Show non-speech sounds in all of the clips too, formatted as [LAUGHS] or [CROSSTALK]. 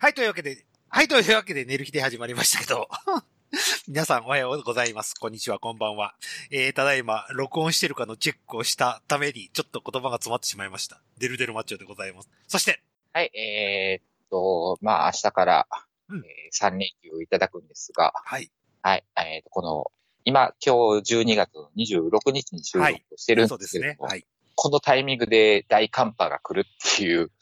はい、というわけで、はい、というわけで、寝る日で始まりましたけど。[LAUGHS] 皆さんおはようございます。こんにちは、こんばんは。えー、ただいま、録音してるかのチェックをしたために、ちょっと言葉が詰まってしまいました。デルデルマッチョでございます。そして、はい、えー、っと、まあ、明日から、うんえー、3連休をいただくんですが、はい。はい、えーっと、この、今、今日12月の26日に収録をしてるんそうですすね。でけれども、はい。このタイミングで大寒波が来るっていう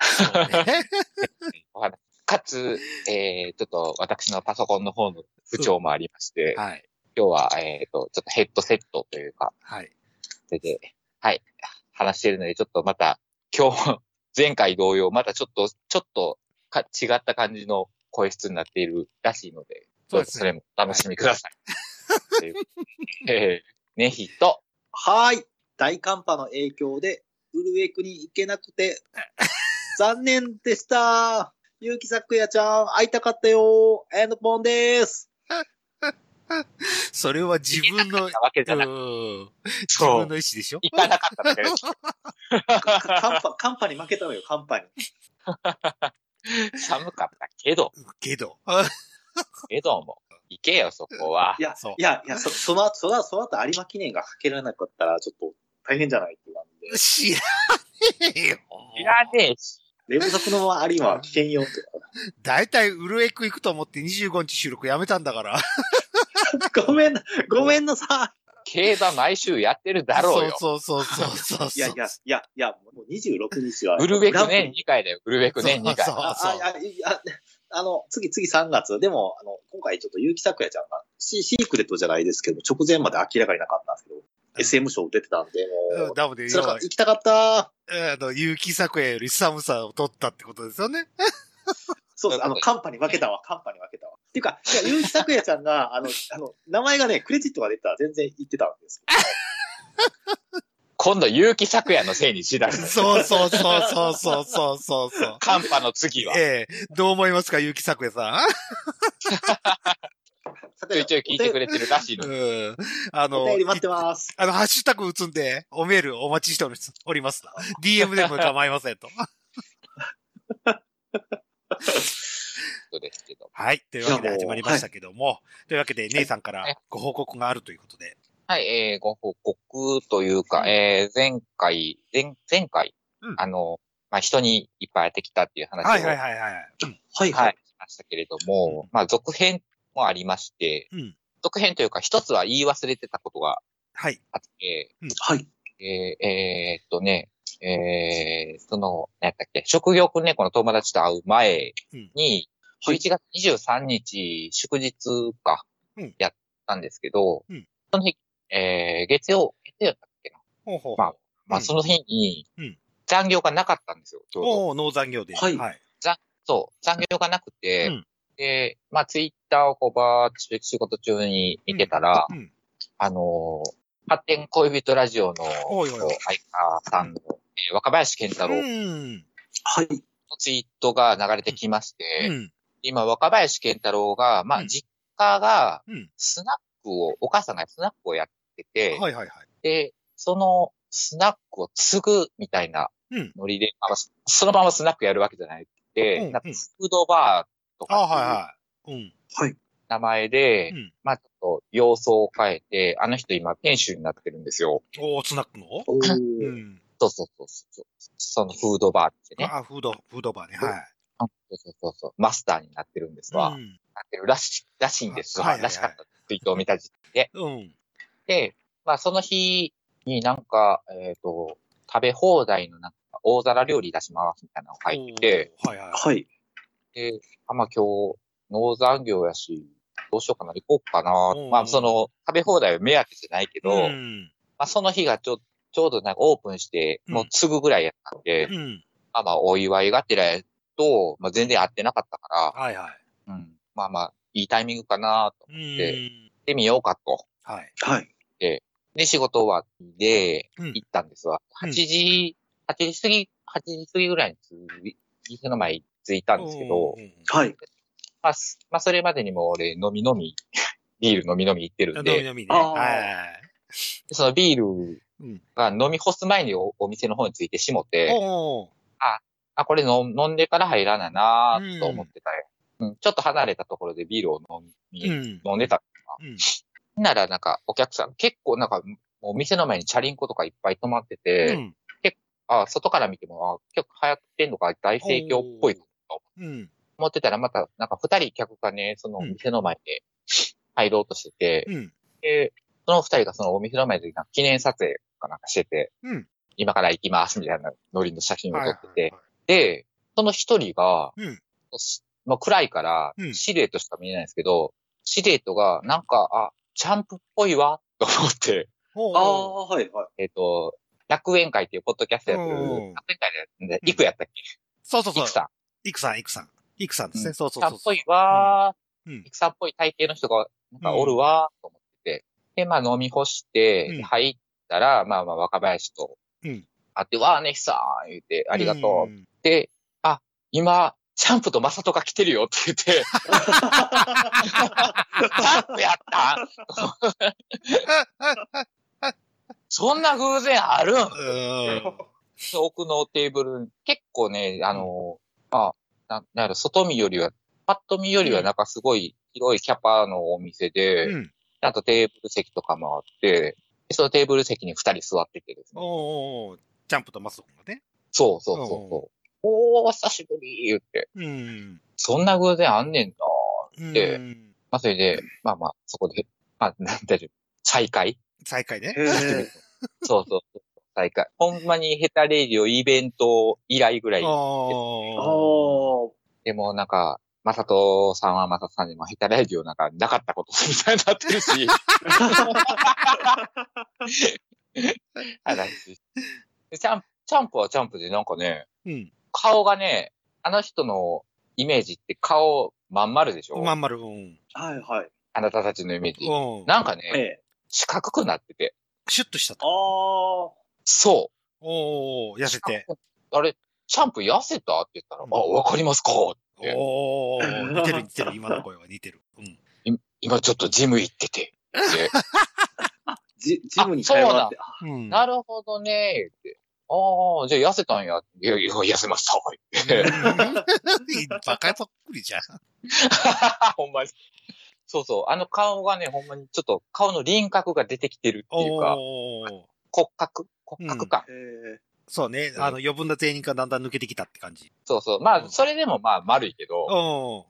そうね。[LAUGHS] お話。かつ、[LAUGHS] えー、ちょっと私のパソコンの方の不調もありまして、はい。今日は、えーっと、ちょっとヘッドセットというか、はい。それで、はい、話してるので、ちょっとまた、今日も、[LAUGHS] 前回同様、またちょっと、ちょっとか、違った感じの声質になっているらしいので、そうですねそれもお楽しみください。というえー、ねひと、はーい。大寒波の影響で、ウルエクに行けなくて、[LAUGHS] 残念でした。ゆうきさくやちゃん、会いたかったよ。エンドポンです。それは自分の、け自分の意思でしょ？行かなかっただけです。寒波、寒波に負けたのよ、寒波に。寒かったけど、けど。けども、行けよ、そこは。いやいや、いや、そその後、その後、その後有馬記念がかけられなかったら、ちょっと大変じゃないって言わんで。知らねえよ。いらねえし。連続のまま有馬は危険よって。だいたいウルエク行くと思って25日収録やめたんだから。[LAUGHS] ごめんな、ごめんなさ競馬毎週やってるだろうよ。そうそうそうそうそう。い。いやいや、いや、いや、もう26日は。ウルベク年2回だよ、ウルベク年2回。そうあ、あ、いや、いや、あの、次、次3月。でも、あの、今回ちょっと結城咲也ちゃんが、シシークレットじゃないですけど、直前まで明らかになかったんですけど、SM 賞出てたんで、もう、うんダムで、辛か行きたかった。あの、結城作也より寒さを取ったってことですよね。[LAUGHS] そうです。あの、カンパに負けたわ、カンパに負けたわ。っていうか、いや、結城咲也ちゃんが、[LAUGHS] あの、あの、名前がね、クレジットが出てたら全然言ってたんですけ [LAUGHS] 今度、結城咲也のせいにしだす。そうそうそうそうそうそうそうそう。寒波の次は。ええどう思いますか、結城作也さど。ちょいちょい聞いてくれてるらしいの。うん。あおの便り、待ってます。あの、ハッシュタグ打つんで、おメールお待ちしておりおります。[LAUGHS] DM でも構いませんと。そうですけど。はい。というわけで始まりましたけども、というわけで、姉さんからはいご報告があるということで。はい、えー、ご報告というか、えー、前回、前、前回、うんあの、まあ、人にいっぱい会ってきたっていう話を、はいはいはいはい。はい、はい、しましたけれども、まあ、続編もありまして、うん。続編というか、一つは言い忘れてたことがはい。あって、はい。えー、えーっとね、えー、その、何やったっけ、職業訓練校の友達と会う前に、はい11月23日、祝日かうん、やったんですけど、うんその日、えー、月曜、月曜だったっけな。ほうほう。まあまあ、うんその日にうん、残業がなかったんですよ。おお農残業で。はいはい。そう、残業がなくて、うんで、まあ、ツイッターをこうばーっと仕事中に見てたら、うん。あのー発展恋人ラジオのおいおいおい相川さんの、えー若林健太郎うん。はい。のツイートが流れてきまして、うん。今若林健太郎が、まあ、うん実家がうん。スナックを、お母さんがスナックをやってて、はいはいはい。で、そのスナックを継ぐみたいなうん。ノリで、あのそのままスナックやるわけじゃないで、うんなんかフードバーとあはいかっていうはい。うん。はい。名前で、うんまあちょっと様相を変えて、あの人今店主になってるんですよ。おースナックの？うん。そうそうそうそう。そのフードバーってね。あ、フード、フードバーね。はい。あそうそうそうそう。マスターになってるんですわ。うん。なってるらしい、らしいんですわ。はいはいはいらしかったツイートを見た時点で。うん。で、まあその日になんか、えっ、と、食べ放題のなんか大皿料理出しますみたいなのが入ってて、はいはい。はい。で、あ、まあ今日、農残業やし、どうしようかな、行こうかなうん。まあその、食べ放題は目当てじゃないけど、うん。まあその日がちょ、ちょうどなんかオープンして、うんもうすぐぐらいやったんで、うん。まあまあお祝いがてらやと、まあ全然会ってなかったかはいはい。ら、うん。まあまあ、いいタイミングかなとう思って、行っん。てみようかと。はい。はい。で、仕事終わりでうん行ったんですわ。うん8時、8時過ぎ、8時過ぎぐらいに店の前に着いたんですけどう、ん、はい。まあ、すまあそれまでにも俺飲み飲み、[LAUGHS] ビール飲み飲み行ってるん飲みで、飲みね。はい。そのビールうん。が飲み干す前におお店の方に着いてしもて、あ、あ、これ飲飲んでから入らななーと思ってたよ。うん。ちょっと離れたところでビールを飲み、うん。飲んでた。うん。ならなんかお客さん、結構なんか、もう店の前にチャリンコとかいっぱい止まってて、うん。あ、外から見ても、あ、結構流行ってんのか大盛況っぽいとうん。思ってたら、またなんか二人客がね、そのうん店の前で入ろうとしてて、うん。で、その二人がそのお店の前でなんか記念撮影かなんかしてて、うん。今から行きますみたいなノリの写真を撮ってて、はいはいで、その一人が、うんしまあ、暗いからうん、シルエットしか見えないんですけど、シルエットが、なんか、あ、チャンプっぽいわ、と思って、おあーあ、はいはい。えっ、と、楽園会っていうポッドキャストやってる、楽うん園会でやってる、イクやったっけ？そうそうそう。イクさん。イクさん、イクさん。イクさんですね。うん。そうそうそうさんっぽいわー、うん。イクさんっぽい体型の人が、なんかおるわー、と思ってて。で、まあ飲み干して、うん。入ったら、まあまあ若林とうん、会って、わーねひさん言って、ありがとう。ん。で、あ、今、チャンプとマサトが来てるよって言って、チャンプやった？[LAUGHS] そんな偶然あるん？奥のテーブル、結構ね、あの、あ、な、なんやろ、外見よりは、パッと見よりはなんかすごい広いキャパのお店で、うん。ちゃんとテーブル席とかもあって、でそのテーブル席に二人座っててですね。おー、ジャンプとマスト君がね。そうそうそうそう。おー、久しぶり言って。うん。そんな偶然あんねんな。うんでまあそれで、まあまあ、そこで、まあ、なんていうの再会？再開ね。[LAUGHS] そうそうそう。再会。ほんまにヘタレイディオイベント以来ぐらい。でもなんか、まさとさんはまさとさんにもヘタレイディオなんかなかったことみたいになってるし。話でチャンプ、チャンプはチャンプでなんかね、うん。顔がね、あの人のイメージって顔まん丸でしょ？まん丸。うん。はいはい。あなたたちのイメージ。うん。なんかね、ええ。四角くなってて。シュッとしたあと。あ。そう。おー、痩せて。あれ、チャンプ痩せたって言ったら、うんあ、わかりますかっておー、[LAUGHS] 似てる似てる。今の声は似てる。うん。い今ちょっとジム行ってて。で [LAUGHS] ジジムに通わって。うん。なるほどね、言って。ああ、じゃあ痩せたんや。いやいや、痩せました。バカそっくりじゃん。[LAUGHS] ほんまに。そうそう。あの顔がね、ほんまにちょっと顔の輪郭が出てきてるっていうか、おー。骨格骨格感、へえ。そうね。あの、余分な全員がだんだん抜けてきたって感じ。そうそう。まあ、うんそれでもまあ丸いけど。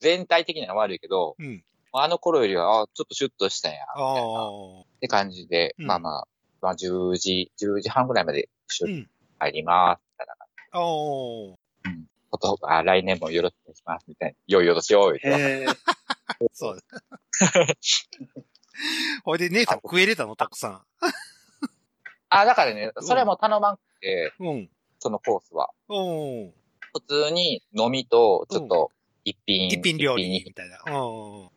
全体的には悪いけど、うん。あの頃よりは、あちょっとシュッとしたんや、みたいな。っ。て感じで、うんまあまあ、まあ10時、10時半ぐらいまでシュッうん。入ります、みたいなおー。こと、あ、来年もよろしくお願いします、みたいな。よいよろしよう、みたい。そう。[LAUGHS] ほいで、姉さん食えれたの？たくさあ、だからね、それも頼まんくて、ん。うん。そのコースは。普通に飲みと、ちょっと、一品。一品料理一みたいな。お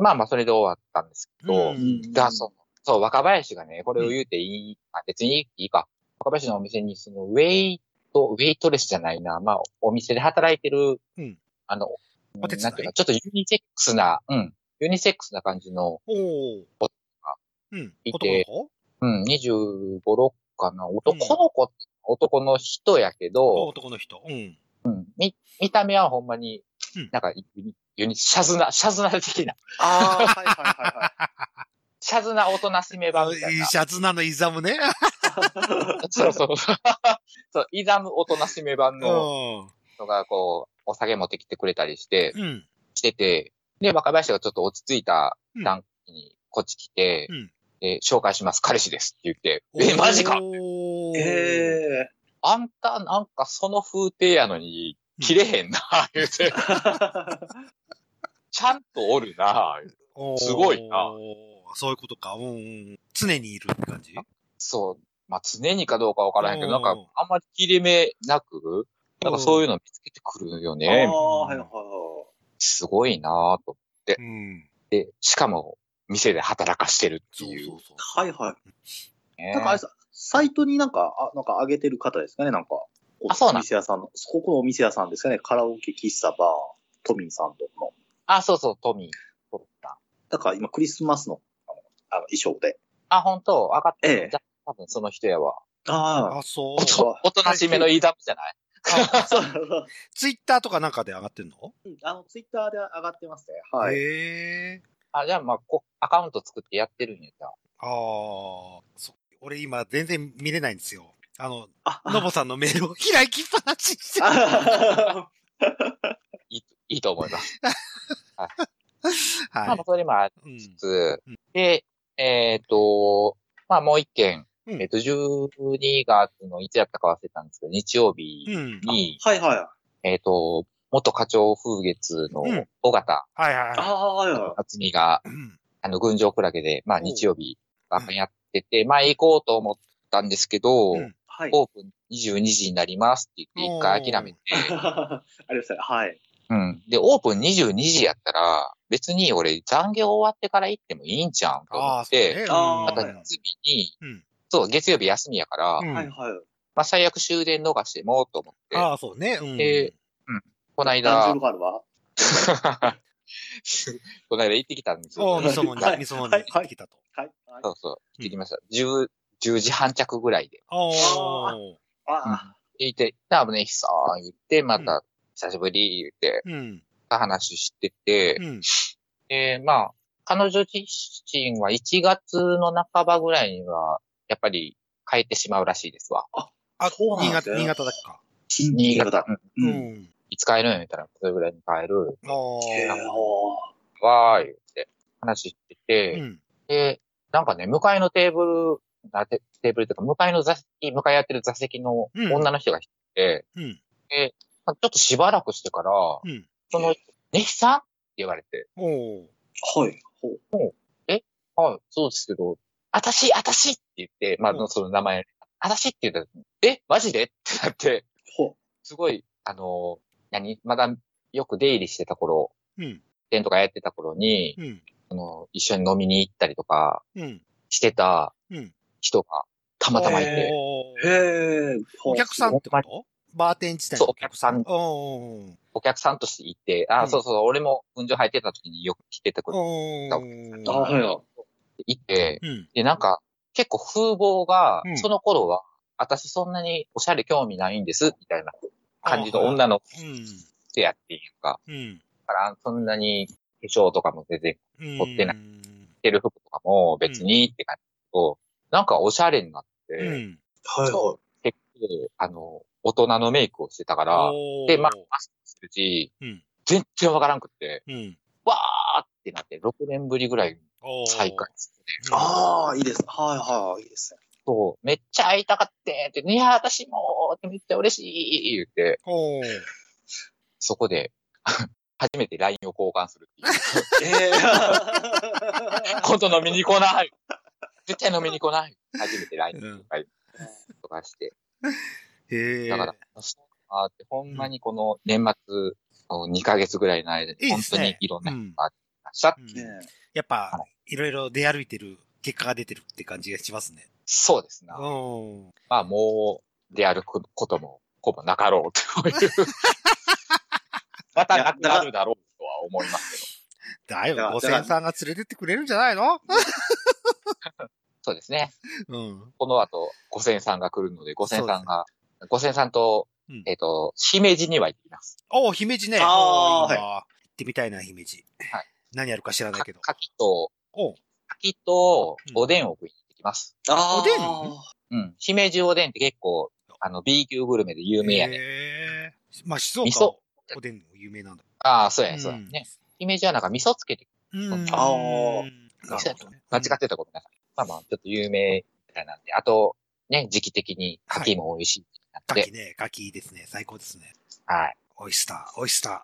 まあまあ、それで終わったんですけど、うんだそう、そう、若林がね、これを言うていい、あ、別にいいか。若林のお店に、その、ウェイト、ウェイトレスじゃないな、まあ、お店で働いてる、うんあの、なんていうか、ちょっとユニセックスな、うん、ユニセックスな感じの、おー。うん。いて男の子？うん、25、6かな、男の子って、男の人やけど、男の人。うん。うん、見、見た目はほんまにうん、なんか、ユニ、シャズナ、シャズナ的な、ああ、はいはいはい [LAUGHS] シャズナおとなしめ版みたいな。シャツナのイザムね。[LAUGHS] そうそう。[LAUGHS] そう、イザムおとなしめ版うのん。人がこう、お酒持ってきてくれたりして、うん。してて、で、若林がちょっと落ち着いた段階にこっち来て、うんで、紹介します、彼氏ですって言って、え、マジかおーはい。へえ。あんたなんかその風景やのに、切れへんな、言うて、[LAUGHS] ちゃんとおるな、すごいなそういうことか。うんうん。常にいるって感じ？そう。まあ、常にかどうかわからへんけど、なんかあんまり切れ目なく、なんかそういうの見つけてくるよあね。あ、はいはいはすごいなぁと。うん。で、しかも、店で働かしてるってそういう。そうそう。い。はいはい。ねなんかあれさ、サイトになんか、あ、なんか上げてる方ですかね、なんか。あそうなんお店屋さんの、ここのお店屋さんですかね、カラオケ喫茶バー、トミーさんとの。あ、そうそう、トミー。撮っただから今クリスマスの、あの、あの衣装で。あ、本当？上がってええるじゃあ多分その人やわ。ああ、そう。おとおとなしめのイーダムじゃない？あ、そ [LAUGHS] うそう。ツイッターとかなんかで上がってんの？うんあの、ツイッターで上がってますね。はい。へえ。あ、じゃあまあ、こアカウント作ってやってるんやじゃあ。ああ、そう。俺今全然見れないんですよ。あの、あ、のぼさんのメールを開きっぱなしにしてる。あいいいいと思います。ま [LAUGHS] あ、はい。それもありうんつつ、うんで、えっ、と、まあもう一件、うんえっ、と、12月のいつやったか忘れたんですけど、日曜日うん。に、はいはい。えっ、と、元課長風月のうん尾形はいはいあはい。あ、はいはい。厚みが、うんあの、群青クラゲで、まあ日曜日、やってて、まあ行こうと思ったんですけど、うんはい。オープン22時になりますって言って一回諦めて、[LAUGHS] ありがとうございます。はい。うん。で、オープン22時やったら、別に俺残業終わってから行ってもいいんじゃんと思って、ね。あーまたはい月日に、うんそう、月曜日休みやから、うんはいはい。まあ最悪終電逃してもと思って、ああ、そうね。うん。でこのダンジ間ョル、ガールはこの間行ってきたんですおよ。みそのには、いみそのに行ってきたと。はい。はいそうそう、行ってきました。10、10時半着ぐらいで。おー。あ行って、多分ね、さん言って、また、久しぶり言って、うん。話してて、うん。で、まあ、彼女自身は1月の半ばぐらいには、やっぱり帰ってしまうらしいですわ。あ、新潟、そうなんですね新潟だっけか。新新潟潟。。うんううん。ん。いつ帰るんやったら、それぐらいに帰る。おへーー。わー言って、話してて、うん。で、なんかね、向かいのテーブル、なテテーブルというか、向かいの座席、向かい合ってる座席のうん女の人がいて、うん。まあちょっとしばらくしてから、うん。その、ネヒさん？って言われて、おー。はい。ほうはい、そうですけど、あたし、あたしって言って、まうんあ、その名前、あたしって言ったら、え？マジで？ってなって、ほすごい、あの、何まだよく出入りしてた頃、うん。店とかやってた頃に、うん。あの、一緒に飲みに行ったりとかうん。してたうん。人がたまたまいへて、へえ。お客さんってこと？バーテン自体そうのお客さんお客さんとして行って、あ、うんそうそう、俺も運上入ってた時によく来てたくる。おあ、ー。はいはい。行って、うん。で、なんか、結構風貌がうん、その頃は、私そんなにおしゃれ興味ないんです、みたいな感じの女のうん。人やっていうか、うん。だからそんなに化粧とかも全然うん。持ってない着てる服とかも別にって感じだけど、なんかおしゃれになって、うん。はいは結構、あの、大人のメイクをしてたから、で、まあ、マスクするし、うん全然わからんくって、うん。わーってなって、6年ぶりぐらい再会して、い。ああ、いいです。はいはい。いいですね。そう、めっちゃ会いたかってって、いや、私もってめっちゃ嬉しい言って。そこで、[LAUGHS] 初めて LINE を交換するっていう。[LAUGHS] ええ。[LAUGHS] 今度飲みに来ない絶対飲みに来ない初めて LINE うん。とかして。へえ。だから、あって、ほんまにこの年末、2ヶ月ぐらいの間に、本当にいろんな人がありました。うんねやっぱは、いろいろ出歩いてる結果が出てるって感じがしますね。そうですな。うん。まあもう、出歩くことも、ほぼなかろうという。[LAUGHS] またなくなるだろうとは思いますけど。だいぶ、だから五千さんが連れてってくれるんじゃないの？そうですね。[LAUGHS] うん。この後、五千さんが来るので、五千さんが、五千さんと、うんえっ、と、姫路には行ってきます。お姫路ね。あーおいいな行ってみたいな、姫路。はい。何やるか知らないかけど。柿と、お柿とうんおでんを食いにます。あーおでんうん。姫路おでんって結構、あの、B 級グルメで有名やね。へえ。まあ、静岡味噌おでんも有名なんだ。ああ、そうやね、うんそうやね。姫路はなんか味噌つけて、うん。あなーるほどね。間違ってたごめんなさい。まあまあ、ちょっと有名みたいなんで、あと、ね、時期的に柿も美味しいなって、ガキね、ガキいいですね。最高ですね。はい。オイスター、オイスタ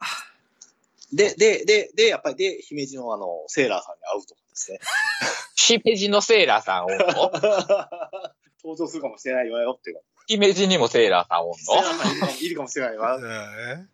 で、で、で、で、やっぱり、で、姫路のあの、セーラーさんに会うとかですね。姫路のセーラーさんおんの？登場するかもしれないわよっていうか。姫路にもセーラーさんおんセーラのーさんいるかもしれないわ。[LAUGHS] ー。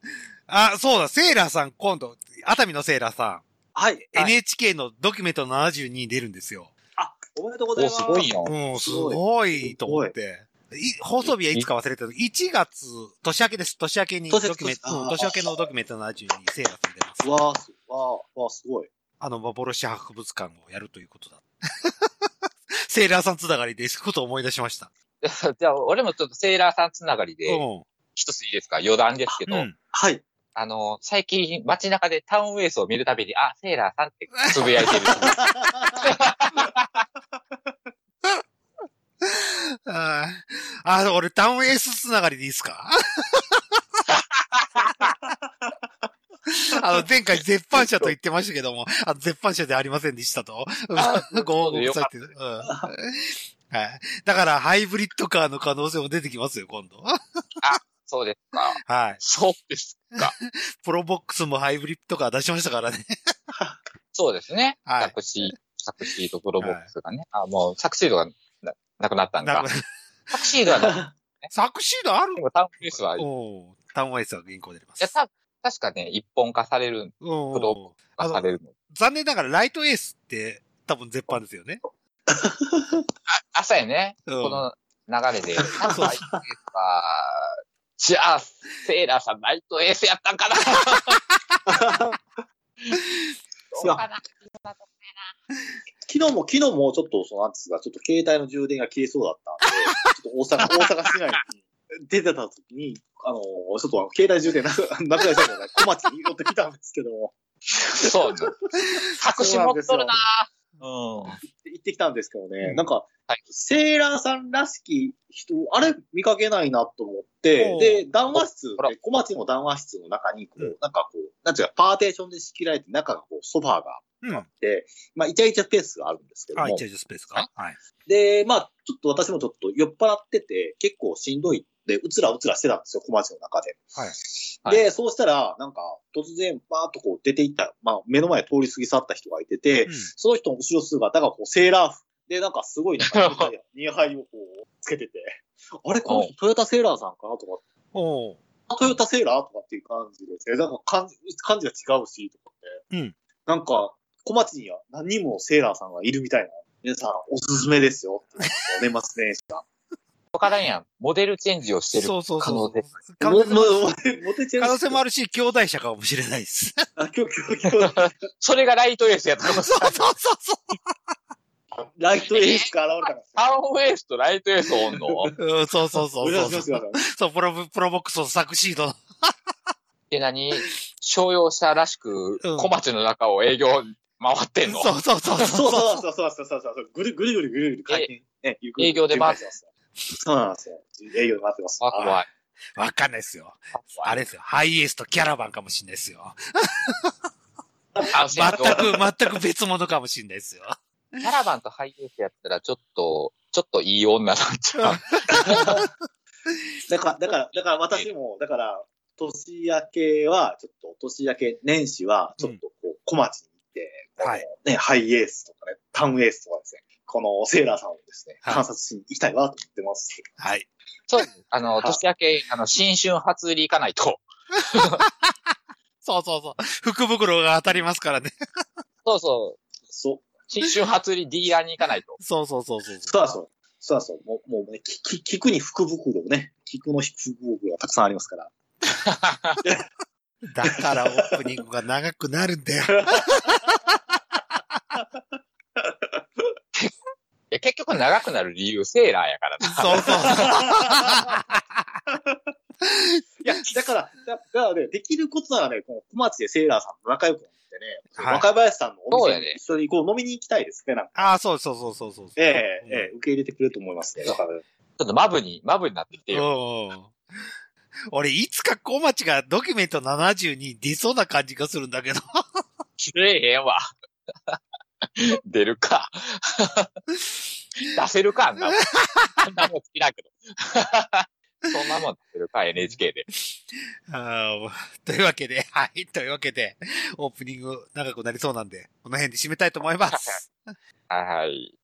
あ、そうだ、セーラーさん、今度、熱海のセーラーさはい。ん、はい NHK のドキュメント72に出るんですよ。あ、おめでとうございお、ます。すごいよ。うん、すごいと思って。い放送日はいつか忘れたけど、1月、年明けです。年明けにド年キュメント、年明けのドキュメント72にセーラーさん出ます。わーす、わー、わー、すごい。あの、幻博物館をやるということだ。[LAUGHS] セーラーさんつながりで、そういうことを思い出しました。[LAUGHS] じゃあ、俺もちょっとセーラーさんつながりで、うん。一ついいですか余談ですけど、うん。はい。あの、最近街中でタウンウェイスを見るたびに、あ、セーラーさんってつぶやいてる。[LAUGHS] あーあ、俺、タウンエースつながりでいいですか？[LAUGHS] あの、前回絶版社と言ってましたけども、あの絶版社でありませんでしたと。あご報告されてる。うん。はい。だから、ハイブリッドカーの可能性も出てきますよ、今度。[LAUGHS] そうですか。はい。そうですか。[LAUGHS] プロボックスもハイブリッドカー出しましたからね。そうですね。はいサクシー、サクシードプロボックスがね。あ、もうサクシードがななくなったんだなんか。サクシードはな、サクシードあるでもタウンウェイスは、いおータウンエースは銀行出てます。や、た確かね、一本化される、うんプロ化されるの。残念ながらライトエースって多分絶版ですよね。[LAUGHS] あ、そうやね。うんこの流れで。多分ライトエースは、じゃあ、セーラーさんライトエースやったんかな [LAUGHS] どうかな昨日も、昨日もちょっと、そのなんですが、ちょっと携帯の充電が切れそうだったんで、ちょっと大阪、大阪市内に出てた時に、あの、ちょっと携帯充電なく [LAUGHS] なくなりそうなので、小町に寄ってきたんですけども、そうね。隠し持っとるな。うん。行ってきたんですけどね、うん。なんか、はい。セーラーさんらしき人、あれ見かけないなと思ってで、談話室小町の談話室の中に、こう、うん。なんかこう、なんていうか、パーテーションで仕切られて、中がこう、ソファーがうん。あって、まあ、イチャイチャスペースがあるんですけどあ、もイチャ、イチャスペースか。はい。で、まあ、ちょっと私もちょっと酔っ払ってて、結構しんどいで、うつらうつらしてたんですよ、小町の中で。はい。はいで、そうしたら、なんか、突然、バーっとこう出ていった、まあ、目の前通り過ぎ去った人がいてて、うんその人の後ろ姿がこう、セーラー服。で、なんかすごい、なんか、[LAUGHS] ニアハイをこう、つけてて、あれ、この人トヨタセーラーさんかなとか、おトヨタセーラーとかっていう感じですね。なんか感じ、感じが違うし、とかって。うんなんか、小町には何人もセーラーさんがいるみたいな。皆さん、おすすめですよ。年末年始が。わからんやん。モデルチェンジをしてるそうそうそう可能性。。可能性も可能性もある。るし、兄弟車かもしれないです。あ、今日、今日、今日、それがライトエースやったかもしそうれない。そうそうそう。ライトエースが現れたから。タウンウェイスとライトエースおんの？うん、そうそうそうそそう。いう。そう、プロ、プロボックスのサクシードの。で、何？商用車らしくうん、小町の中を営業回ってんの、そうそうそうそうそう。そうそうそうそうそうそう。ぐるぐるぐるぐるぐる回転。営業で回ってます。そうなんですよ。営業で回ってます。あ、怖い。わかんないですよ。あれですよ。ハイエースとキャラバンかもしれないですよ。あ、全全く。く、全く別物かもしれないですよ。キャラバンとハイエースやったら、ちょっと、ちょっといい女なんちゃう？[LAUGHS] だから、だから、だから私も、だから、年明けは、ちょっと、年明け年始は、ちょっとこう、小町に行って、はいね、ハイエースとかね、タウンエースとかですね、このセーラーさんをですね、はい観察しに行きたいなと思ってます。はい。そうです。あの、はい年明け、あの、新春初売り行かないと。[LAUGHS] そうそうそう。福袋が当たりますからね。そうそう。そう、新春初売りディーラーに行かないと。そうそうそうそう。そうそう。そうそう。もう、もうね、き、き、菊に福袋ね。菊の福袋がたくさんありますから。[LAUGHS] だからオープニングが長くなるんだよ。[LAUGHS] いや結局長くなる理由、セーラーやからな。そうそう。[LAUGHS] いや、だから、だだからね、できることならね、この小町でセーラーさんと仲良くなってね、はい若林さんのおそうやね店に一緒にこう飲みに行きたいですね、なんか。ああ、そうそうそうそうそう。ええ受け入れてくれると思いますね。だから、ちょっとマブに、マブになってきてよ。うん。俺、いつか小町がドキュメント70に出そうな感じがするんだけど。[LAUGHS] 出えへんわ。[LAUGHS] 出るか。出せるか、あんなもん。[LAUGHS] あんなもん好きだけど。[LAUGHS] そんなもん出せるか、NHK で。というわけで、はい。というわけで、オープニング長くなりそうなんで、この辺で締めたいと思います。はい。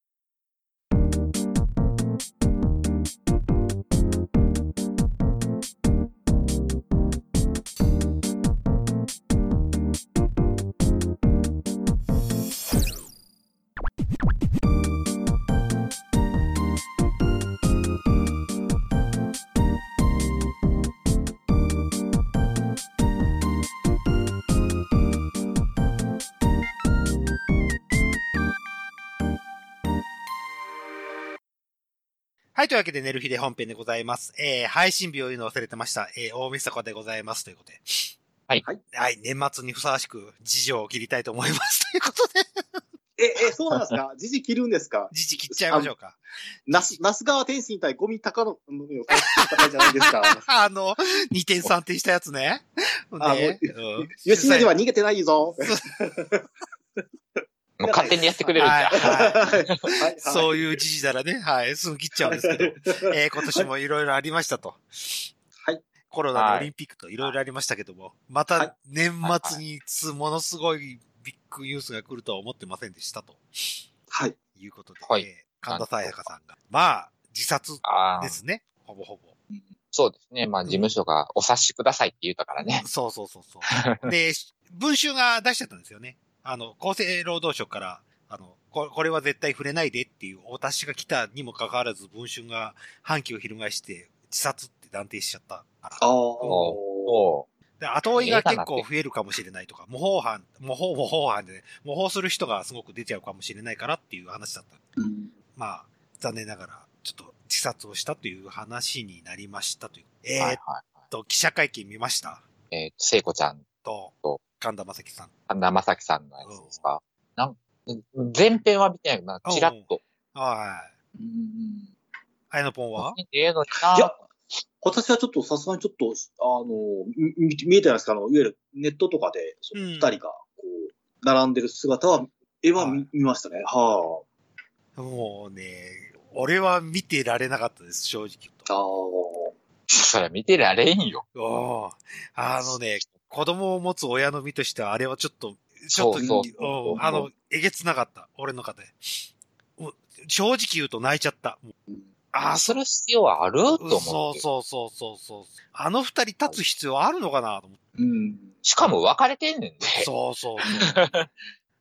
はい、というわけで、寝る日で本編でございます。えー、配信日を言うの忘れてました。えー、大晦日でございます。ということで。はいはい。はい、年末にふさわしく、事情を切りたいと思います。[LAUGHS] ということで、え、え、そうなんですか？[LAUGHS] 時事切るんですか？時事切っちゃいましょうか。那須、那須川天心対ゴミ高野の戦いじゃないですか？[LAUGHS] あの、2点3点したやつね。あねもうん吉野には逃げてないぞ。もう勝手にやってくれるんはいだ。はいはいはい [LAUGHS] そういう時事ならね、はい、すぐ切っちゃうんですけど、えー今年もいろいろありましたと。はい。コロナのオリンピックといろいろありましたけども、まはいた年末につものすごいビッグニュースが来るとは思ってませんでしたとはい。いうことで、は神田沙也加さんが、まあ、自殺ですね、ほぼほぼ。そうですね。まあ、事務所がお察しくださいって言ったからね。そうそうそうそう。で、文集が出しちゃったんですよね。あの、厚生労働省から、あの、ここれは絶対触れないでっていうお達しが来たにもかかわらず、文春が反旗を翻して自殺って断定しちゃったから。ああ。おで、後追いが結構増えるかもしれないとか、模倣犯、模倣、模倣犯で、模倣する人がすごく出ちゃうかもしれないからっていう話だった。うんまあ、残念ながら、ちょっと自殺をしたという話になりましたという。えーっはいはと、記者会見見ました？い。えー、聖子ちゃん、とと、神田正輝さん。神田正輝さんのやつですか？なん前編は見てないけど、チラッと。はい。あやのぽんは？ええのにないや、私はちょっとさすがにちょっと、あの、み見えてないですか？あの、いわゆるネットとかで、二人が、こう、並んでる姿は、絵は見,、はい見ましたね。はもうね、俺は見てられなかったです、正直あ。あ。[LAUGHS] そりゃ見てられんよ。あのね、子供を持つ親の身としては、あれはちょっと、ちょっと、そうそうそううんあの、えげつなかった、俺の中で。正直言うと泣いちゃった。ああ、する必要はある？と思って。そうそうそうそうそう。あの二人立つ必要あるのかなと思って。うん。しかも別れてんねんで。そうそう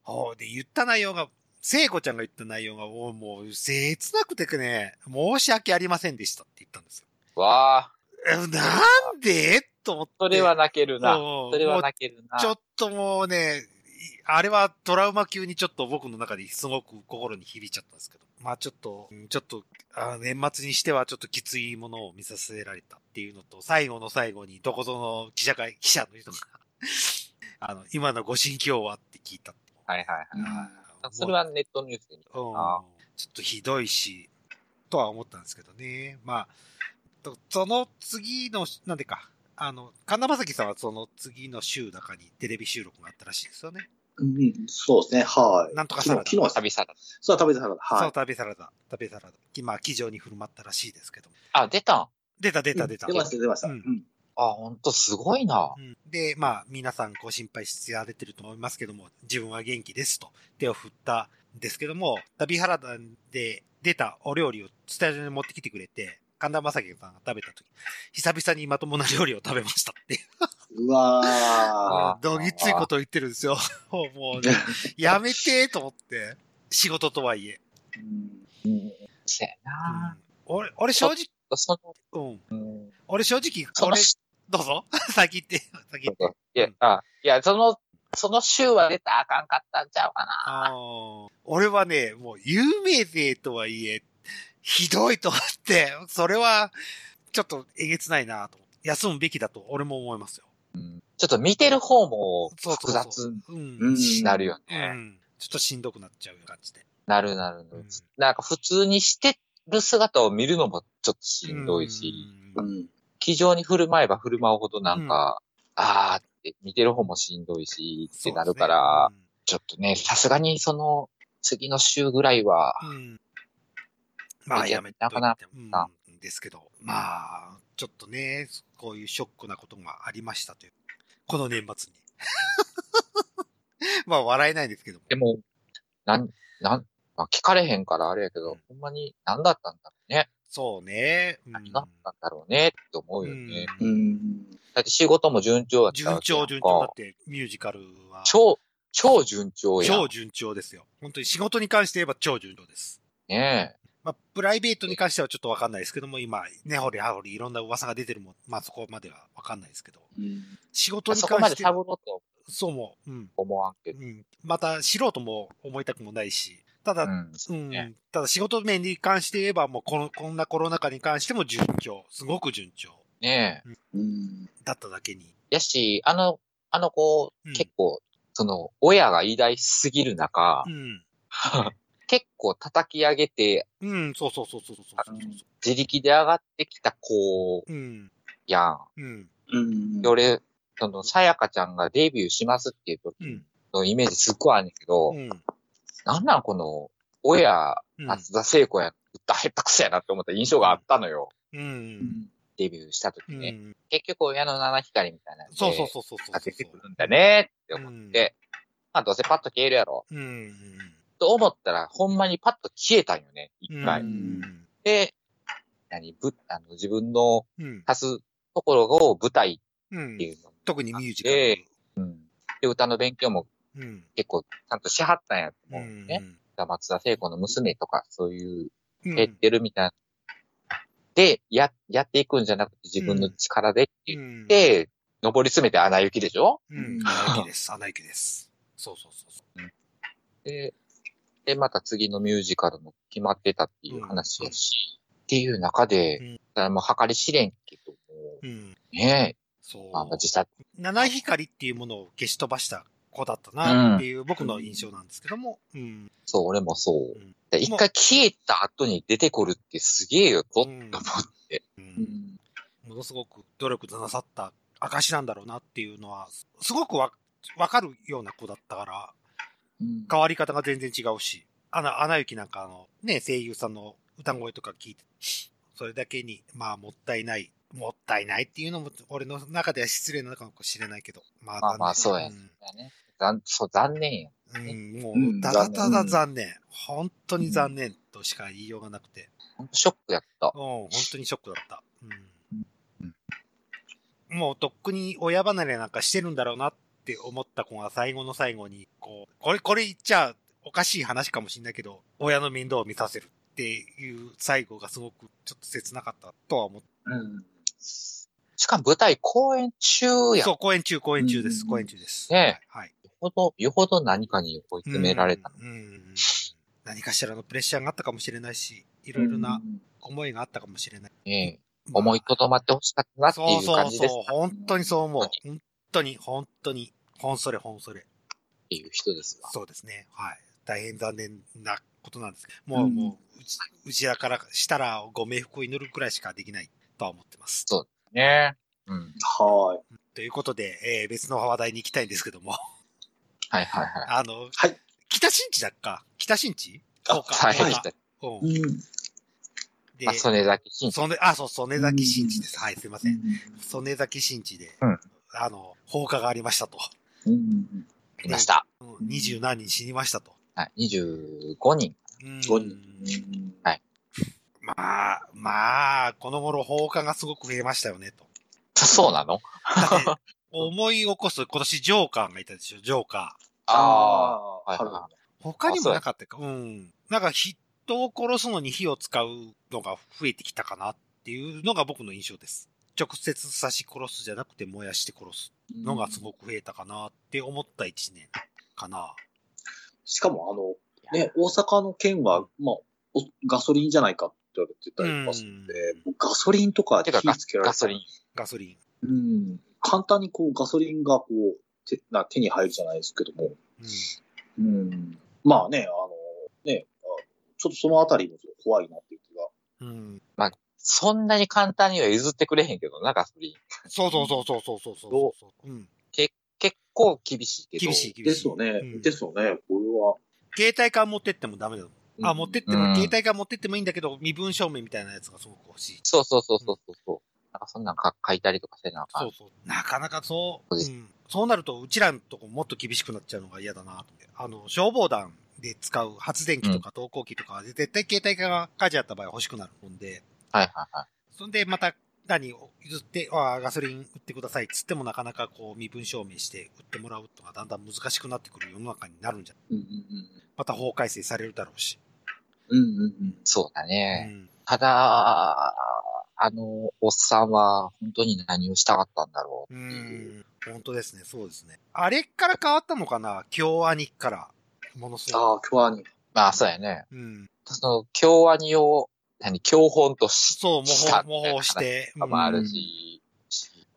そう。[LAUGHS] で、言った内容が、聖子ちゃんが言った内容が、もう、もう、切なくてね、申し訳ありませんでしたって言ったんですよ。わあ、えなんで？と思って。それは泣けるな。うんそれは泣けるな。ちょっともうね、いあれはトラウマ級にちょっと僕の中ですごく心に響いちゃったんですけど。まあちょっと、うんちょっと、あ年末にしてはちょっときついものを見させられたっていうのと、最後の最後にどこぞの記者会、記者の人が、[LAUGHS] あの、今のご心境はって聞いたって。はいはいはい。はいそれはネットニュースで見たうんな。ちょっとひどいし、とは思ったんですけどね。まあ、とその次の、なんでか、あの、神田正輝さんはその次の週だかにテレビ収録があったらしいですよね。うん、そうですね。はい。なんとかサラダ昨日、は、旅サラダ。そう、食べてたから。そう、はい。食べサラダ、食べサラダ。今、機上に振る舞ったらしいですけども。あ、出た？ん出た出た出た。出ました、出ました。ううんん。あ、ほんとすごいな。うんで、まあ、皆さんご心配してやれてると思いますけども、自分は元気ですと手を振ったんですけども、旅サラダで出たお料理をスタジオに持ってきてくれて、神田正輝さんが食べたとき、久々にまともな料理を食べましたっていう。うわどぎついことを言ってるんですよ。もうね、[LAUGHS] やめてと思って。仕事とはいえ。ー。うんうん。せやうんな。俺、俺正直、その、うん。うん。俺正直、その俺、どうぞ。[LAUGHS] 先言って、先言って。いや、あ、いや、その、その週は出たらあかんかったんちゃうかな。俺はね、もう有名税とはいえ、ひどいと思って、それは、ちょっとえげつないなと。休むべきだと俺も思いますよ。うんちょっと見てる方も複雑になるようね。ん。ちょっとしんどくなっちゃう感じで。なるなるなるうんなんか普通にしてる姿を見るのもちょっとしんどいし、うんうん。気丈に振る舞えば振る舞うほどなんか、あーって見てる方もしんどいしってなるから、ちょっとね、さすがにその次の週ぐらいは、まあ、やめといてなかなうんかですけど、まあ、ちょっとね、こういうショックなことがありましたという。この年末に。[LAUGHS] まあ、笑えないんですけども。でも、なん、なん、まあ、聞かれへんからあれやけど、ほんまに何だったんだろうね。そうね。うん何だったんだろうねって思うよね。ううんん。だって仕事も順調だった順調、順調だって、ミュージカルは。超、超順調やん。超順調ですよ。本当に仕事に関して言えば超順調です。ねまあ、プライベートに関してはちょっとわかんないですけども、今、ねほりはほりいろんな噂が出てるもん、まあそこまではわかんないですけど、うん。仕事え。にそこまで関して探ろうとそうも、うん。思わんけど。うん。また、素人も思いたくもないし、ただ、うん。うん、ねただ仕事面に関して言えば、もうこの、こんなコロナ禍に関しても順調。すごく順調。ねえ。うん。だっただけに。やし、あの、あの子、うん結構、その、親が偉大すぎる中う、ん。[LAUGHS] 結構叩き上げて、うん、そうそうそうそうそうそうそう。自力で上がってきた子うん。やん。うん。うん。で、俺、その、さやかちゃんがデビューしますっていう時うん。のイメージすっごいあるんだけど、うん。なんなんこの、親、うん松田聖子や、歌下手くそやなって思った印象があったのよ。うん。デビューした時ね。うん。結局親の七光みたいな。そうそうそうそうそうが出てくるんだねって思うんって、まあどうせパッと消えるやろ。うん。と思ったら、ほんまにパッと消えたんよね、一うん。回。うん。で、何、ぶ、あの、自分のうん。足すところを舞台うんっていうの特にミュージカル。で、うん。で、歌の勉強もうん。結構ちゃんとしはったんやとう思う、ね。ん。松田聖子の娘とか、そういう、うん減ってるみたいな。で、や、やっていくんじゃなくて自分の力でって言うんって、登り詰めて穴行きでしょ？うん。穴行きです。穴行きです。そうそうそうそう。で、で、また次のミュージカルも決まってたっていう話やし、っていう中で、うんだからもう計り知れんけども、うん。ねそうえ、。まあ、自殺、七光っていうものを消し飛ばした子だったなっていう僕の印象なんですけども、うん。そう、俺もそう。うんで一回消えた後に出てくるってすげえよ、と、うんと思って。ううんん。ものすごく努力なさった証なんだろうなっていうのは、すごくわ、わかるような子だったから、うん。変わり方が全然違うし、アナ、アナ雪なんかあの、ね、声優さんの歌声とか聞いて、それだけに、まあ、もったいない、もったいないっていうのも、俺の中では失礼なのかもしれないけど、まあ、まあまあそうやんね。残そう、残念よ。うん、もうんう、ただただ残念。本当に残念としか言いようがなくて。ショックやった。うん、本当にショックだった。うんうん。もう、とっくに親離れなんかしてるんだろうなって思った子が最後の最後に、こう、これ、これ言っちゃおかしい話かもしれないけど、親の面倒を見させるっていう最後がすごくちょっと切なかったとは思って。うん。しかも舞台公演中やん。そう、公演中、公演中です。うん公演中です。ねはい。よほど、よほど何かに追い詰められたの。うん。うん何かしらのプレッシャーがあったかもしれないし、いろいろな思いがあったかもしれない。ねえまあ思いとどまってほしかったなってそういうそう感じです。そう。っ本当にそう思う本。本当に、本当に。ほんそれ、ほんそれ。ていう人ですわ。そうですね。はい。大変残念なことなんですけど。もう、うんもう、うち、うちらからしたらご冥福を祈るくらいしかできないとは思ってます。そうね。うん。はということで、えー別の話題に行きたいんですけども。はいはいはい。あの、はい。北新地だっか？北新地？あそうか。はいそうん。でまあ、曽根崎新そね、あ、そう、曽根崎新地です。はい、すいません。う曽根崎新地で、うんあの、放火がありましたと。ん。うん。いました。うん二十何人死にましたと。はい。25人。うん5人。まあ、まあ、この頃放火がすごく増えましたよね、と。そうなの？思い起こす今年ジョーカーがいたでしょ、ジョーカー。あああ、はいはいは他にもなかったか？うん。なんか人を殺すのに火を使うのが増えてきたかなっていうのが僕の印象です。直接刺し殺すじゃなくて燃やして殺すい。のがすごく増えたかなって思った一年かな。しかも、あの、ね、大阪の県は、まあ、おガソリンじゃないかって言われてたりとかするんで、ガソリンとか火つけられガソリン。ガソリン。うん。簡単にこう、ガソリンがこう、手な手に入るじゃないですけども。うん。うん。まあね、あの、ね、あちょっとそのあたりもちょっと怖いなっていう気が。うん。そんなに簡単には譲ってくれへんけどな、ガソリン。そうそうそうそうそうそうそうう、ん、け。結構厳しいけど。厳しい、厳しい。ですよね。うん、ですよね、これは。携帯から持ってってもダメだも。あ、持ってっても、うん、携帯から持ってってもいいんだけど、身分証明みたいなやつがすごく欲しい。そうそうそうそうそう。うん、なんかそんなんか書いたりとかせなあかん。そうそう。なかなかそう、うん、そうなると、うちらのとこもっと厳しくなっちゃうのが嫌だなあの、消防団で使う発電機とか投光機とか、絶対携帯から火事あった場合欲しくなるもんで、はいはいはい。そんでまた、何を譲って、ああ、ガソリン売ってくださいっつってもなかなかこう身分証明して売ってもらうとかだんだん難しくなってくる世の中になるんじゃうんうんまた法改正されるだろうし。うん。うんうんうん。そうだうね。ん。ただ、あの、おっさんは本当に何をしたかったんだろううう。ん。本当ですね。そうですね。あれから変わったのかな？京アニから。ものすごああ、今日はに。まあ、そうやね。うん。その、京アニを、何、教本としそう、模倣、模倣して、とかもあうんっるし、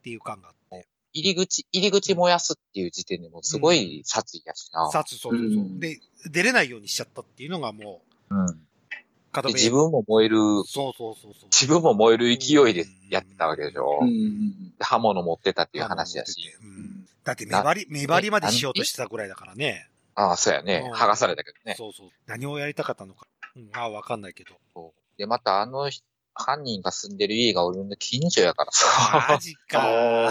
ていう感があって。入り口、入り口燃やすっていう時点でもうすごい殺意やしな。殺、そうそうそうう。んで、出れないようにしちゃったっていうのがもうん。う、角部で自分も燃える、そうそうそうそう。自分も燃える勢いでやってたわけでしょ。うん。で刃物持ってたっていう話やし。うんだって目張り、目張りまでしようとしてたぐらいだからね。ああ、そうやねうん。剥がされたけどね。そうそう。何をやりたかったのか。うん、ああ、わかんないけど。で、またあの人犯人が住んでる家が俺の近所やからさ。マジか。[LAUGHS]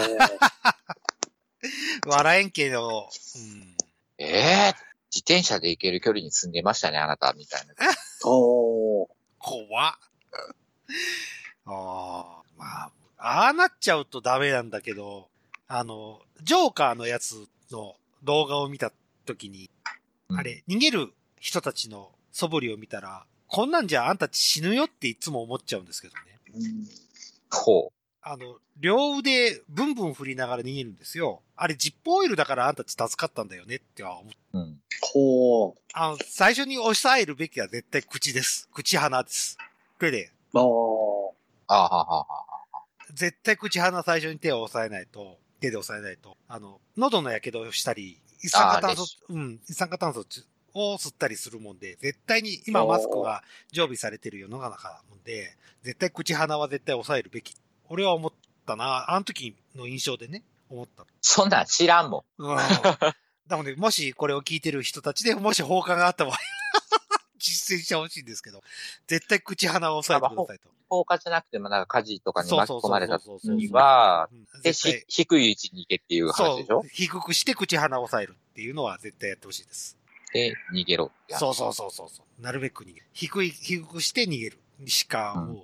笑えんけど、うん。ええ自転車で行ける距離に住んでましたね、あなた、みたいな。[LAUGHS] おー。怖っ。ああ、まあ、ああなっちゃうとダメなんだけど、あの、ジョーカーのやつの動画を見たときに、あれ、逃げる人たちの素振りを見たら、こんなんじゃあんたち死ぬよっていつも思っちゃうんですけどね。ほあの、両腕ブンブン振りながら逃げるんですよ。あれジップオイルだからあんたち助かったんだよねっては思う。う。うん。ほう。あの、最初に押さえるべきは絶対口です。口鼻です。これで、あー。ああ、はあ、はあ。絶対口鼻最初に手を押さえないと、手で押さえないと、あの、喉の火傷をしたり、一酸化炭素あ、うん、一酸化炭素を吸ったりするもんで、絶対に今マスクが常備されてる世の中なもんで、絶対口鼻は絶対押さえるべき。俺は思ったな、あの時の印象でね、思った。そんなん知らんもん。うん。だ [LAUGHS] ので、もしこれを聞いてる人たちで、もし放火があった場合、[LAUGHS] 実践してほしいんですけど、絶対口鼻を押さえてくださいと。放火じゃなくてもなんか火事とかに巻き込まれた時は、うんで、絶対し低い位置に行けっていう話でしょ？低くして口鼻を押さえるっていうのは絶対やってほしいです。で、逃げろそうそうそうそうそう。なるべく逃げる。低い、低くして逃げる。しか、うん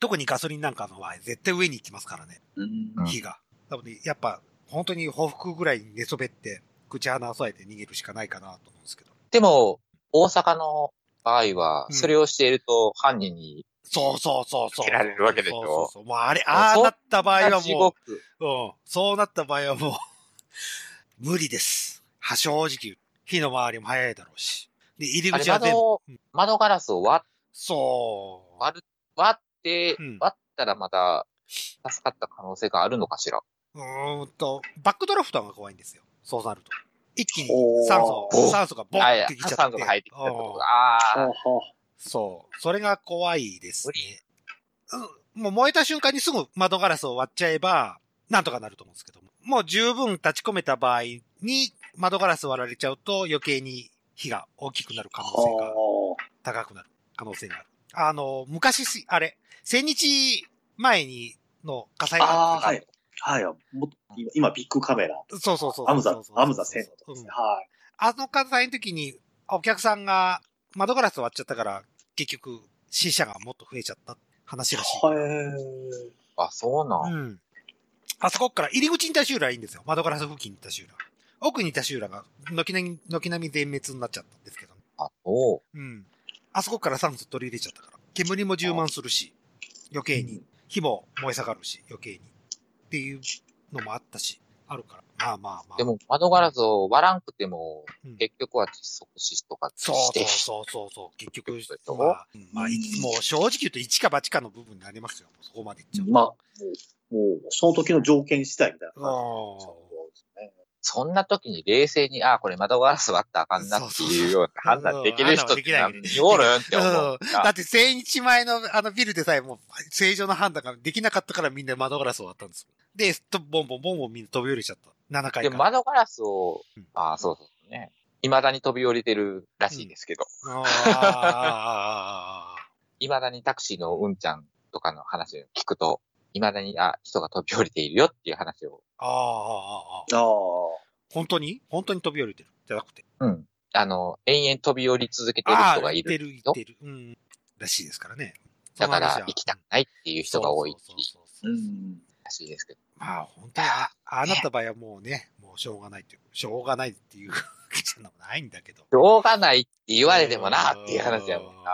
特にガソリンなんかの場合、絶対上に行きますからね。うんうん火が。なので、やっぱ、本当に報復ぐらいに寝そべって、口鼻を押さえて逃げるしかないかなと思うんですけど。でも、大阪の場合は、うんそれをしていると犯人に、そうそうそうそう。つけられるわけでしょ？そうそうそう。もうあれ、ああなった場合は地もう、獄。うん。そうなった場合はもう、無理です。は、正直言う。火の回りも早いだろうし。で、入り口は全部。窓うん窓ガラスを割っそう。割る、割って、うん割ったらまた、助かった可能性があるのかしら。うーんと、バックドラフトが怖いんですよ。そうなると。一気に酸素、お酸素がボンってきちゃって。酸素が入ってきた。ああ。そう。それが怖いです無ね。うんもう燃えた瞬間にすぐ窓ガラスを割っちゃえば、なんとかなると思うんですけども。もう十分立ち込めた場合に窓ガラス割られちゃうと余計に火が大きくなる可能性がは高くなる可能性がある。あの、昔し、あれ、千日前にの火災がああ、あったはい。はい。今、今ビッグカメラ。そうそうそう。アムザ、アムザ1000のとこですうんね。はい。あの火災の時に、お客さんが窓ガラス割っちゃったから、結局、死者がもっと増えちゃった話らしい。はい。あ、そうなん。うん。あそこから入り口にいた集落はいいんですよ。窓ガラス付近にいた集落。奥にいた集落が、軒並み、軒並み全滅になっちゃったんですけど、あ、そう。うん。あそこから酸素取り入れちゃったから。煙も充満するし、余計に。火も燃え盛るし、余計に。っていうのもあったし、あるから。まあまあまあ。でも、窓ガラスを割らんくても、うん、結局は窒息死とかそうして。そうそうそう。結局そうでし、ょ？まあ、うんまあ、いもう正直言うと一か八かの部分になりますよ。そこまでいっちゃうと。まあ、もう、その時の条件次第みたいな感じ。あそんな時に冷静に、あ、これ窓ガラス割ったらあかんなっていうような判断できる人って何人おるんって思う。うんだって、千日前のあのビルでさえもう、正常な判断ができなかったからみんな窓ガラスを割ったんですよ。で、とボンボンボンボンみんな飛び降りちゃった。7回で、から。窓ガラスをうん、あそうそうね。未だに飛び降りてるらしいですけど、あ [LAUGHS] 未だにタクシーのうんちゃんとかの話を聞くと、未だに、あ、人が飛び降りているよっていう話を、あ、ああ、ああ、ああ。ああ。本当に？本当に飛び降りてる？じゃなくて。うん。あの、延々飛び降り続けてるああ、人がいいてる。いてる。うん。らしいですからね。だから、行きたくないっていう人が多いっていうそうん。らしいですけど。まあ、本当に、あああなった場合はもうね、もうしょうがないっていう、しょうがないっていう、じゃないんだけど。しょうがないって言われてもなっていう話やもんな。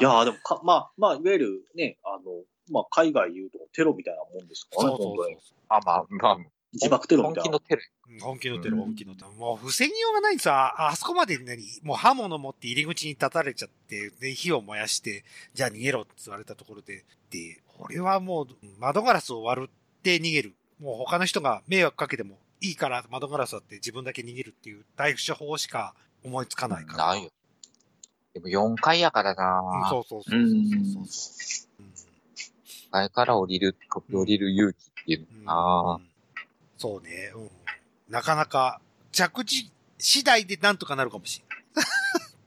いやーでもか、まあ、まあ、いわゆるね、あの、まあ、海外言うとテロみたいなもんですからね、そうそうそう本当に。。あ、まあ、まあ、自爆テロみたいな。本気のテロ。うん本気のテロ、うん本気のテロ。もう防ぎようがないんさ。ああそこまで何もう刃物持って入り口に立たれちゃって、で、火を燃やして、じゃあ逃げろって言われたところで、で、俺はもう窓ガラスを割るって逃げる。もう他の人が迷惑かけてもいいから窓ガラス割って自分だけ逃げるっていう対処法しか思いつかないから。ないよ。でも4階やからうんなそうそうそうそうそうそう。うん4階から降りる、降りる勇気っていうのな、うんそうね、うん。なかなか、着地次第でなんとかなるかもしれない。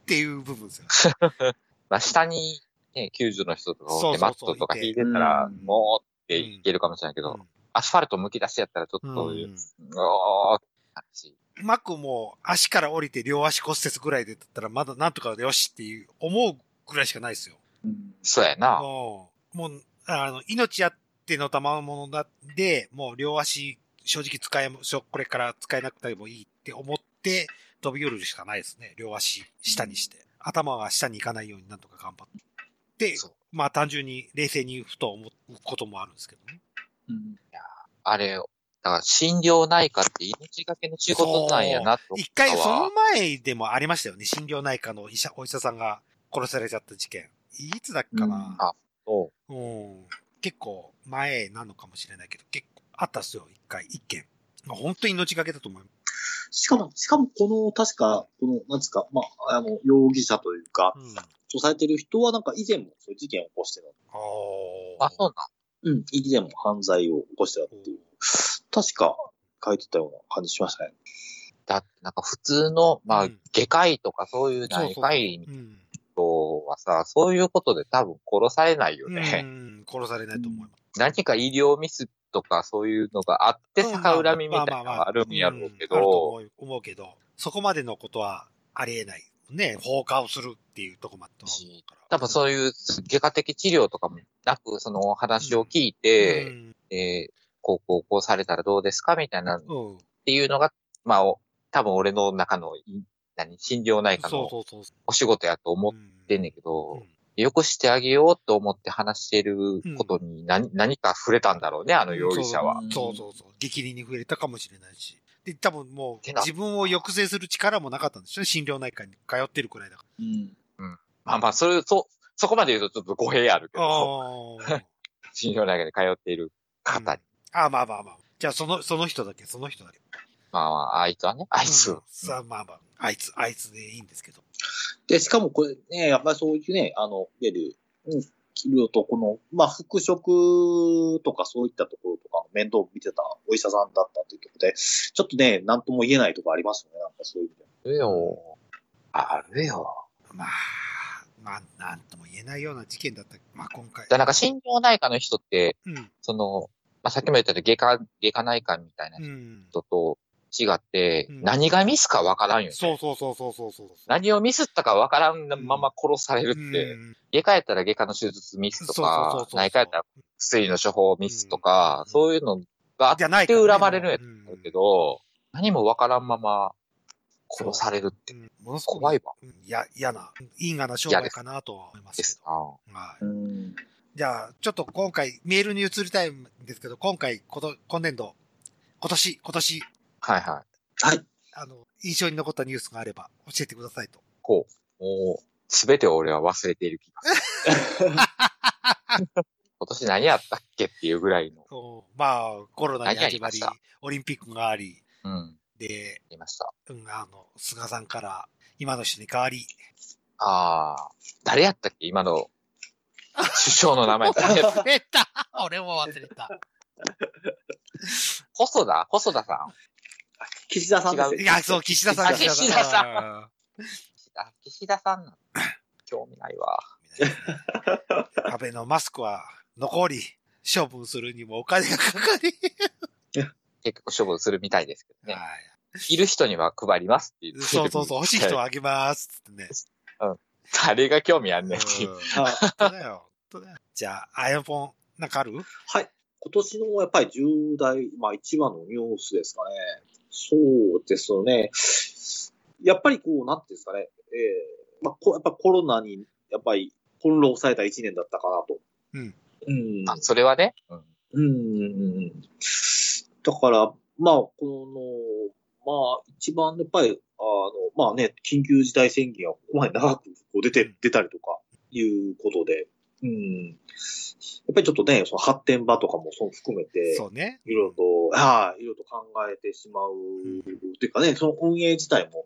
っていう部分ですよ。[LAUGHS] まあ、下に、ね、救助の人とかおって、そうそうそうマットとか引いてたら、うんもうっていけるかもしれないけど、アスファルト剥き出しやったらちょっと、ううんん、おーってなるし。マックも足から降りて両足骨折ぐらいでだったらまだなんとかよしっていう思うぐらいしかないですよ。うんそうやな。うんもう、あの、命あっての賜物だで、もう両足正直使え、しょこれから使えなくてもいいって思って飛び降りるしかないですね。両足下にして。頭は下に行かないようになんとか頑張って。で、まあ単純に冷静にふと思うこともあるんですけどね。うんあれ、だから心療内科って命がけの仕事なんやなと。一回、その前でもありましたよね。心療内科の医者、お医者さんが殺されちゃった事件。いつだっけかな。あ結構前なのかもしれないけど、結構あったっすよ。一回、一件。本当に命がけだと思います。しかも、しかもこの、確か、この、なんですか、まあ、あの、容疑者というか、うん。とされてる人はなんか以前もそういう事件を起こしてる。ああ、そうなん。うん、以前も犯罪を起こしてたっていう。確か書いてたような感じしましたね。だってなんか普通の、まあ、うん外科医とかそういう内科医はさ、そういうことで多分殺されないようね。ん。殺されないと思います。何か医療ミスとかそういうのがあって逆恨みみたいなのがあるんやろうけど、思う思うけど、そこまでのことはありえない。ね、放火をするっていうとこまでとは思うから。多分そういう外科的治療とかもなく、その話を聞いて、うんえーこうこうこうされたらどうですかみたいなっうん。ていうのが、まあ、お多分俺の中の、い何、心療内科の。お仕事やと思っってんねんけど、うんよくしてあげようと思って話してることに何,、何か触れたんだろうね、あの容疑者は。そうそうそう。激励に触れたかもしれないし。で、多分もう自分を抑制する力もなかったんでしょ心療内科に通ってるくらいだかうん。まあまあ、それ、そ、そこまで言うとちょっと語弊あるけら。ど、心療 [LAUGHS] 内科に通っている方に。あー、まあまあまあ。じゃあその、その人だけ、その人だけ。まあまあ、あいつはね、あいつ。うんさあまあまあ、あいつ、あいつでいいんですけど。で、しかもこれね、やっぱりそういうね、あの、いわゆる、うん、いろいろとこの、まあ、復職とかそういったところとかの面倒を見てたお医者さんだったというところで、ちょっとね、なんとも言えないところありますよね、なんかそういう意味で。あるよ。あるよ。まあ、まあ、なんとも言えないような事件だった。まあ今回。だなんか心療内科の人って、うん。その、まあ、さっきも言ったように外科、外科内科みたいなうん。違って、うん何がミスかわからんよね。そうそうそうそうそうそう。何をミスったかわからんまま殺されるって、うん外科やったら外科の手術ミスとか内科やったら薬の処方ミスとか、うんそういうのがあってじゃないからね恨まれるんやと思うけど、何もわからんまま殺されるってうんものすごく怖いわ。うんいや、嫌な、因果な商売かなとは思いますけですど。な。はい。うん。じゃあ、ちょっと今回、メールに移りたいんですけど、今回、こと今年度、今年、今年、はいはい。はい。あの、印象に残ったニュースがあれば教えてくださいと。こう。もう、すべてを俺は忘れている気がする。[LAUGHS] 今年何やったっけっていうぐらいの。そうまあ、コロナに始まりオリンピックがあり、うん。で、言いました。うん、あの、菅さんから、今の人に変わり、ああ、誰やったっけ？今の、[LAUGHS] 首相の名前誰やった忘れた俺も忘れた。細田？細田さん？岸田さんです違いや、そう、岸田さん、あ岸田さん岸田さんなの興味ないわ。安倍のマスクは残り、処分するにもお金がかかり。結局処分するみたいですけどね。はいる人には配りますっていう。そうそうそう、欲しい人はあげますってね。誰が興味あんねんっていう。だよ。本当だよ。じゃあ、iPhone、なんかある？はい。今年のやっぱり重大、まあ一番のニュースですかね。そうですね。やっぱりこう、なんていうんですかね。えー、まあこやっぱコロナに、やっぱり翻弄された一年だったかなと。うん。うん。あ、それはね。うん。うんうんうん。だから、まあ、この、まあ、一番やっぱり、あの、まあね、緊急事態宣言がここまで長くこう出て、出たりとか、いうことで、うん。やっぱりちょっとね、その発展場とかもそう含めて、そうね。いろいろと、はい、いろいろと考えてしまう、っていうかね、その運営自体も、やっ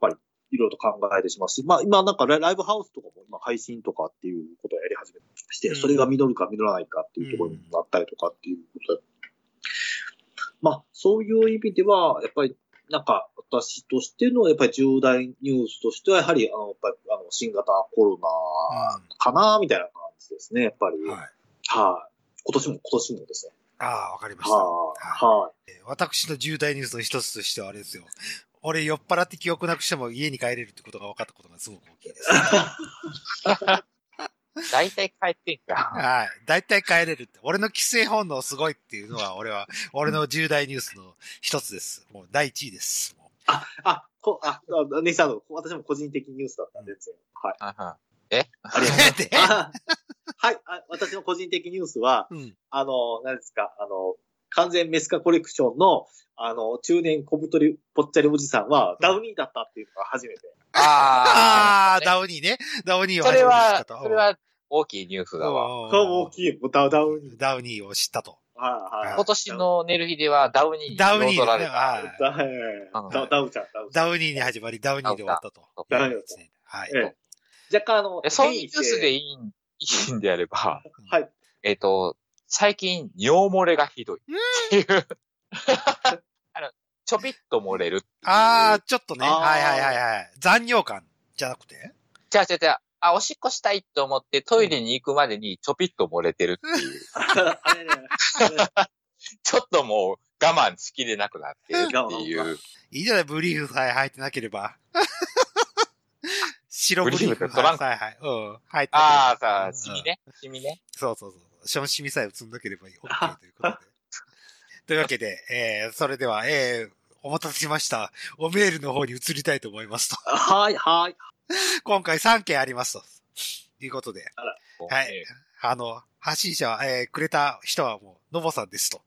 ぱり、いろいろと考えてしまうし、まあ今なんかライブハウスとかも今配信とかっていうことをやり始めまして、うんそれが実るか実らないかっていうところになったりとかっていうことで、まあそういう意味では、やっぱりなんか私としてのやっぱり重大ニュースとしては、やはりあの、やっぱりあの新型コロナかな、みたいな感じですね、やっぱり。うん。はい。はい。今年も、今年もですね。ああ、わかりました。はい。私の重大ニュースの一つとしてはあれですよ。俺酔っ払って記憶なくしても家に帰れるってことが分かったことがすごく大きいです。[LAUGHS] 大体帰ってんか。はい。だいたい帰れるって。俺の規制本能すごいっていうのは、俺は、俺の重大ニュースの一つです。もう第一位です。もあ、こ、あ、あネイさんの、私も個人的ニュースだったんで、全然はい。はいはありがとうございます [LAUGHS] であ [LAUGHS] はいあ。私の個人的ニュースは、ううん。あの、何ですか、あの、完全メスカコレクションの、あの、中年小太りぽっちゃりおじさんは、ダウニーだったっていうのが初めて。ああダウニーね。ダウニーをそれは初めて知った、とそれは大きいニュースだわ。うん顔も大きい、ダダウニー。ダウニーを知ったと。はいはい。今年のねるひではダウニーにダウニー彩られた。はいダウちゃん、ダウちゃん。ダウニーに始まり、ダウニーで終わったと。ダウニーですねはい。ええ若干あの、えそういうニュースでいい。いいん、いいんであれば、はい。えっ、と、最近、尿漏れがひどい。っていう。[LAUGHS] あの、ちょびっと漏れる。ああ、ちょっとね。はいはいはいはい。残尿感じゃなくて？じゃあじゃあじゃあ、あ、おしっこしたいと思ってトイレに行くまでにちょびっと漏れてるっていう。[LAUGHS] ちょっともう我慢しきれなくなってるっていう。[LAUGHS] いいじゃない、ブリーフさえ履いてなければ。白ブリーフトランクはいはい。うん。履いてああ、さあ、うんシミね。シミね。そうそうそう。そのシミさえ映んなければいい OK ということで。[LAUGHS] というわけで、えー、それでは、えー、お待たせしました。おメールの方に移りたいと思いますと。はい、はい。今回3件ありますと。いうことで。はいえあの、発信者は、えー、くれた人はもう、のぼさんですと。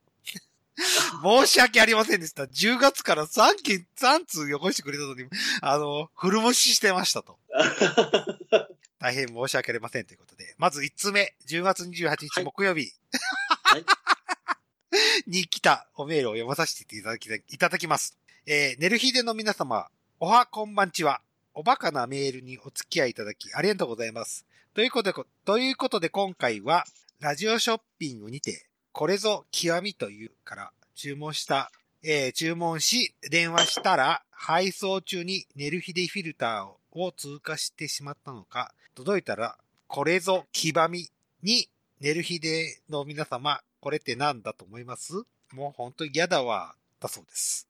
[LAUGHS] 申し訳ありませんでした。10月から3件、3通よこしてくれたのに、あの、フル無視してましたと。[LAUGHS] 大変申し訳ありませんということで。まず1通目、10月28日はい木曜日。はい [LAUGHS] に来たおメールを読まさせていただきいただきます。えー、寝る日での皆様、おはこんばんちは。おバカなメールにお付き合いいただきありがとうございます。ということで、ということで今回は、ラジオショッピングにて、これぞ極みというから注文した、えー注文し、電話したら、配送中に寝る日でフィルターを通過してしまったのか、届いたら、これぞ極みに、寝る日での皆様、これって何だと思います？もう本当に嫌だわ、だそうです。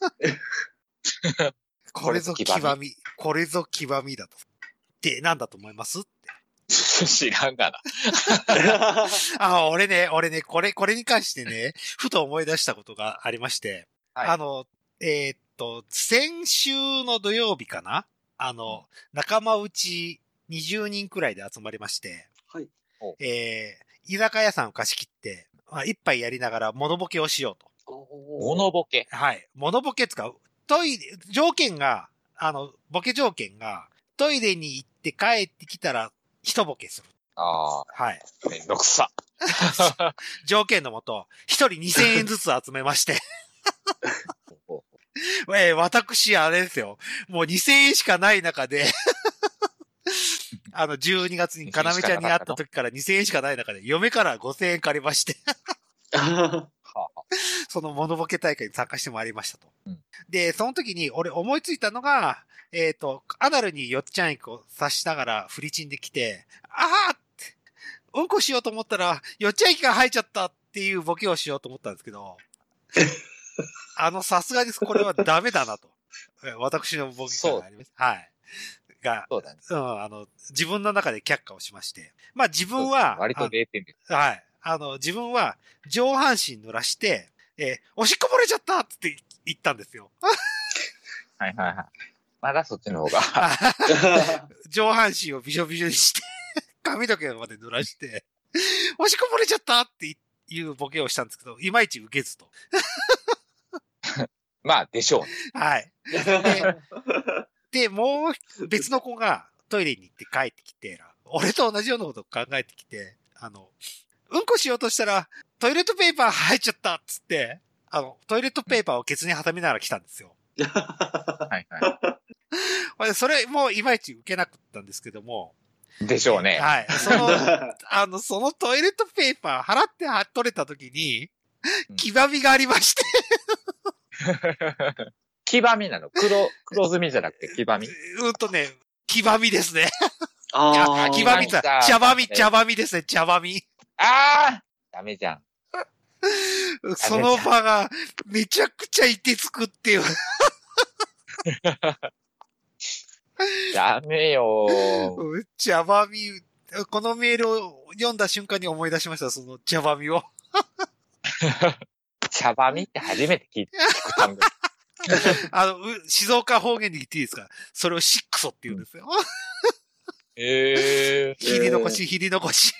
[LAUGHS] これぞ極み、これぞ極みだと。で、何だと思います？知らんがな。[LAUGHS] あ、俺ね、俺ね、これ、これに関してね、ふと思い出したことがありまして、はいあの、えーっと、先週の土曜日かな？あの、仲間内20人くらいで集まりまして、はい。えー、居酒屋さんを貸し切って、まあ、一杯やりながら物ボケをしようと。物ボケ？はい。物ボケ使う。トイレ、条件が、あの、ボケ条件が、トイレに行って帰ってきたら、一ボケする。あはい。あ、めんどくさ。[LAUGHS] 条件のもと、一人2000円ずつ集めまして、[LAUGHS] えー私、あれですよ。もう2000円しかない中で、[LAUGHS] あの、12月にかなめちゃんに会った時から2000円しかない中で、嫁から5000円借りまして、はあそのモノボケ大会に参加してまいりましたと。うんで、その時に俺思いついたのが、えっ、と、アナルによっちゃんこを刺しながらフリチンできて、あーって、うんこしようと思ったら、よっちゃん液が入っちゃったっていうボケをしようと思ったんですけど、[LAUGHS] あの、さすがにこれはダメだなと。え私のボケ感があります。はい。が、そうだね。うん、あの、自分の中で却下をしまして。まあ自分は、割と0点です。はい。あの、自分は上半身濡らして、えーおしっこ漏れちゃったって言ったんですよ。[LAUGHS] はいはいはい。まだそっちの方が。[LAUGHS] 上半身をびしょびしょにして、[LAUGHS] 髪の毛まで濡らして、おしっこ漏れちゃったっていうボケをしたんですけど、いまいち受けずと。[LAUGHS] まあ、でしょうね。はい。で、もう別の子がトイレに行って帰ってきて、俺と同じようなことを考えてきて、あの、うんこしようとしたら、トイレットペーパー入っちゃったっつって、あの、トイレットペーパーをケツに挟みながら来たんですよ。はいはほいで [LAUGHS] それもいまいち受けなかったんですけども、い。でしょうね。はい。その、[LAUGHS] あの、そのトイレットペーパー払っては取れた時にう、ん黄ばみがありまして、[LAUGHS] 黄ばみなの？黒、黒ずみじゃなくて黄ばみ？うんとね、黄ばみですね。ああ。黄ばみだ。だ茶ばみ、茶ばみですね、茶ばみ。ああダメじゃん。その場がめちゃくちゃいてつくっていう。[LAUGHS] ダメよー。茶ばみ、このメールを読んだ瞬間に思い出しました、その茶ばみを。[LAUGHS] 茶ばみって初めて聞いた。聞く単語あの、う静岡方言で言っていいですか？それをシックソって言うんですよ。ええひり残し、ひり残し。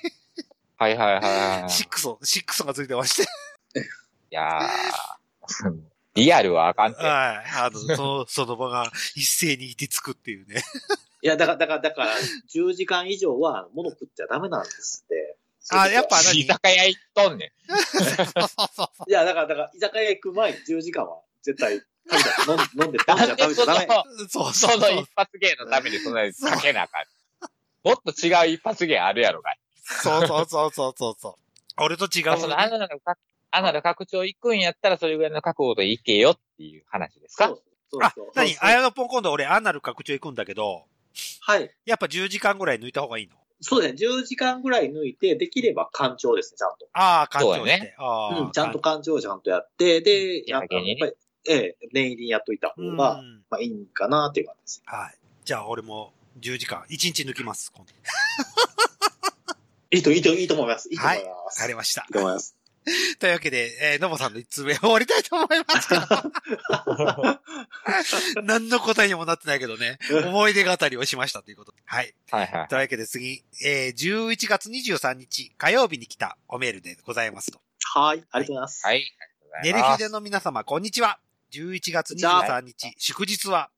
はいはいはいはい。シックソ、シックソがついてまして。いやー、リアルはあかんて。はい。あの、[LAUGHS] その、その場が一斉にいてつくっていうね。いや、だから、だから、だから、10時間以上は物食っちゃダメなんですって。あ、やっぱ居何酒屋行っとんねん。そうそうそうそう。いや、だから、だから、居酒屋行く前に10時間は絶対飲ん飲んで、食べちゃ、なんでその食べちゃダメ。、そうそうその一。発芸のためにそんなにかけなあかん。もっと違う一発芸あるやろがい。そうそうそうそうそうそう。俺と違う。まあそのアナルのか、アナル拡張行くんやったらそれぐらいの覚悟で行けよっていう話ですか？そうそうあそう。、何？そうあやのぽん今度俺アナル拡張行くんだけど、はい。やっぱ10時間ぐらい抜いた方がいいの？そうですね。10時間ぐらい抜いて、できれば干潮ですね、ちゃんと。ああ、感情そうやねああ、うん、ちゃんと干潮をちゃんとやって、で、いやなんかやっぱり、ええ、念入りにやっといた方うんが、まあいいんかなっていう感じです。はい。じゃあ俺も10時間、1日抜きます。今度 [LAUGHS] いいと、いいと、いいと思います。いいと思いわます。かりましたいい。と思います。[LAUGHS] というわけで、えー、のぼさんの1通目終わりたいと思いますけど。[LAUGHS] 何の答えにもなってないけどね、思い出語りをしましたということで。はい。はいはい。というわけで次、えー、11月23日火曜日に来たおメールでございますと。はい、ありがとうございます。はい。ネルヒデの皆様、こんにちは。11月23日、祝日は、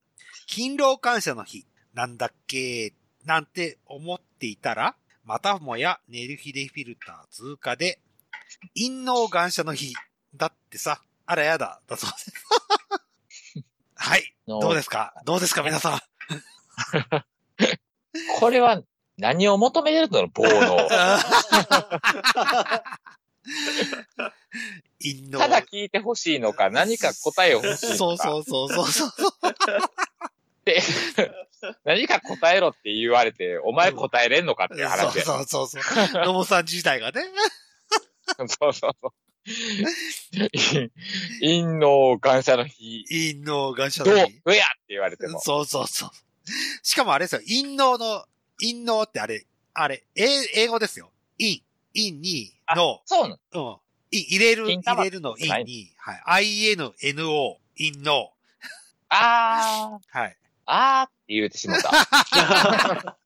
勤労感謝の日、なんだっけ、なんて思っていたら、またもやネルヒデフィルター通過で、陰謀感謝の日、だってさ、あらやだ、だそうです。はい。どうですか？どうですか？皆さん。[LAUGHS] これは何を求めてるの？棒の。[LAUGHS] ただ聞いてほしいのか、何か答えを欲しいのか。そうそうそうそうそう。で、[LAUGHS] 何か答えろって言われて、お前答えれんのかっていう話や。そうそうそうそう。さん自体がね。[LAUGHS] そうそうそう。陰の感謝の日、陰謀感謝の日。どう？やって言われても。そうそうそう。しかもあれですよ、陰謀の、陰謀ってあれ、あれ、英英語ですよ。陰、陰に、の、そうなの？うん。い入れる、入れるの陰に、はい。INNO、陰の、あー、はい。あーって言うてしまった。[LAUGHS]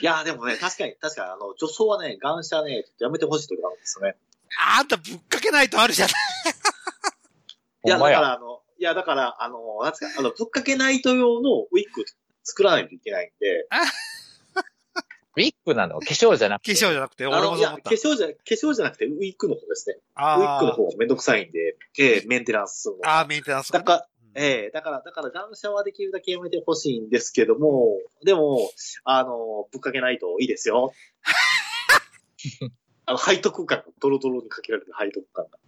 いや、でもね、確かに、確かに、あの、女装はね、ガンシャね、やめてほしいところなんですよね。あんたぶっかけないとあるじゃない。いや。だから、あの、いや、だから、あの、なんつうか、あの、ぶっかけナイト用のウィッグ作らないといけないんで、[LAUGHS] ウィッグなの？化粧じゃなく化て。粧じゃなくて、俺もそう思った化。粧じゃ、化粧じゃなくて、ウィッグの方ですね。あウィッグの方がめんどくさいんで、ええメンテナンスあー、メンテナンスだから、うんええだから、だから、ガンシャはできるだけやめてほしいんですけども、でも、あの、ぶっかけないといいですよ。[LAUGHS] あの、背徳感がドロドロにかけられる背徳感が。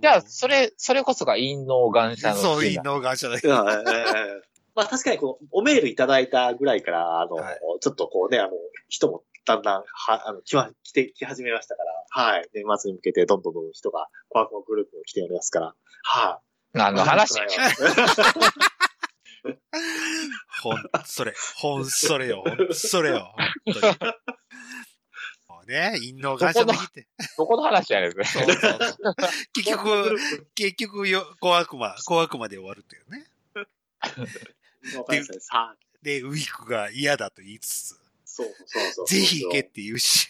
じゃあ、それ、それこそが陰の感謝の。そう、陰謀感謝だけいやええ [LAUGHS] まあ確かにこの、おメールいただいたぐらいから、あの、はいちょっとこうね、あの、人もだんだん、は、あの、来ま、来て、来始めましたから、はい。年末に向けてどんどんどんどん人が、コアコアグループに来ておりますから、はい。何の話？や [LAUGHS] ほん、それ、ほん、それよ、ほん、それよ、本当に。[LAUGHS] ね、陰謀感謝の日って。どこの話やねん、そうそうそう結局、結局よ、小悪魔、小悪魔で終わるというね。で、ウィークが嫌だと言いつつ、そうそうそう。ぜひ行けって言うし。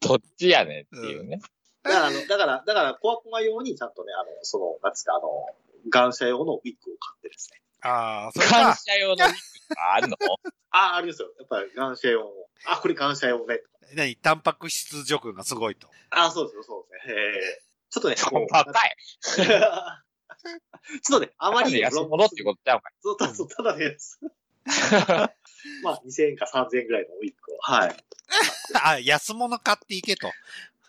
どっちやねんっていうね。だから、あの、だから、だから、コアコマ用にちゃんとね、あの、その、なんつうか、あの、感謝用のウィッグを買ってですね。ああ、それ感か、謝用のウィッグがあるの？あ、ありますよ。やっぱり感謝用の。あ、これ感謝用ね。何？タンパク質除去がすごいと。あ、そうですよ、そうですね。えーちょっとね、こう高い。[LAUGHS] ちょっとね、あまりに安物っていうことちゃうかい。そうたそうただね、[LAUGHS] まあ、2000円か3000円ぐらいのウィッグを。はい。[LAUGHS] あ、安物買っていけと。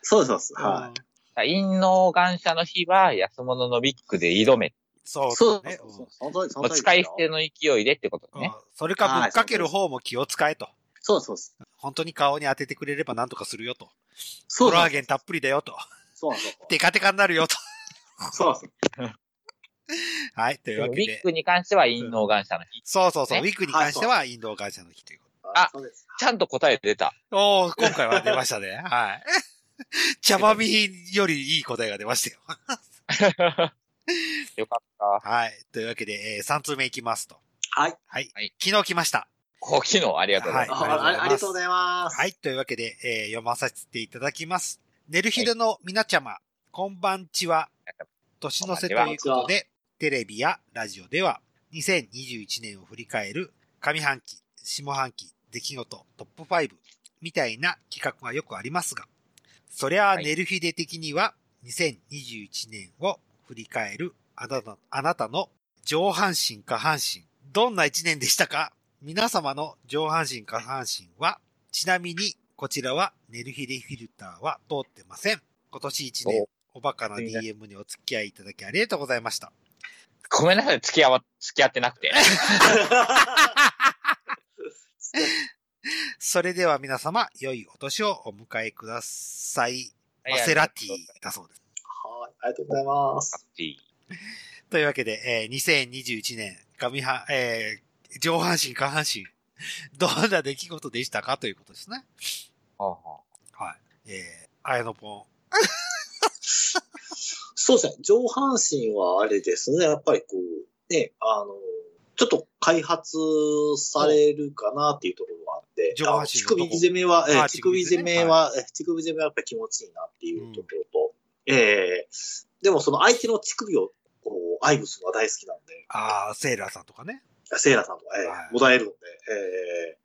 そうです、そうです。は陰の感謝の日は安物のウィッグで挑め。そうい。そうね。そうそう。そう。使い捨ての勢いでってことうんね。それかぶっかける方も気を使えと。そうそう。本当に顔に当ててくれれば何とかするよと。そうコラーゲンたっぷりだよと。そうなんですよ。テカテカになるよと。そうなんですはい。というわウけで。ィッグに関しては陰の感謝の日。そうそうそう。ウねィッグに関してはインド感謝の日というこあそうです。ちゃんと答え出た。と。おー、今回は出ましたね。はい。茶葉みよりいい答えが出ましたよ。[LAUGHS] よかった。はい。というわけで、えー、3通目いきますと。はい。はい。はい昨日来ました。お昨日ありがとうございあます。はいあありがとうございます。はい。というわけで、えー読まさせていただきます。寝る日での皆ちゃま、こんばんちは。年の瀬ということで、テレビやラジオでは、2021年を振り返る上半期、下半期、出来事、トップ5みたいな企画がよくありますが、そりゃあはい寝る日で的には、2021年を振り返るあなたあなたの上半身下半身、どんな一年でしたか皆様の上半身下半身は、ちなみにこちらは寝る日でフィルターは通ってません。今年一年、おバカな DM にお付き合いいただきありがとうございました。ごめんなさい、付き合わ、付き合ってなくて。[LAUGHS] それでは皆様、良いお年をお迎えください。マセラティだそうです。はい。ありがとうございます。というわけで、えー2021年、上半、えー上半身、下半身、[LAUGHS] どんな出来事でしたかということですね。はあはあはい。えー、あやのぽん。[LAUGHS] そうですね。上半身はあれですね。やっぱりこう、ね、あの、ちょっと開発されるかなっていうところがあって、上半身乳首攻めは、え乳首攻めは、えー乳首攻めはやっぱり気持ちいいなっていうところと、えーでもその相手の乳首をこう愛撫するのが大好きなんで、ああ、セーラーさんとかね。セイラさんとか、えはいー、もだえるんで、え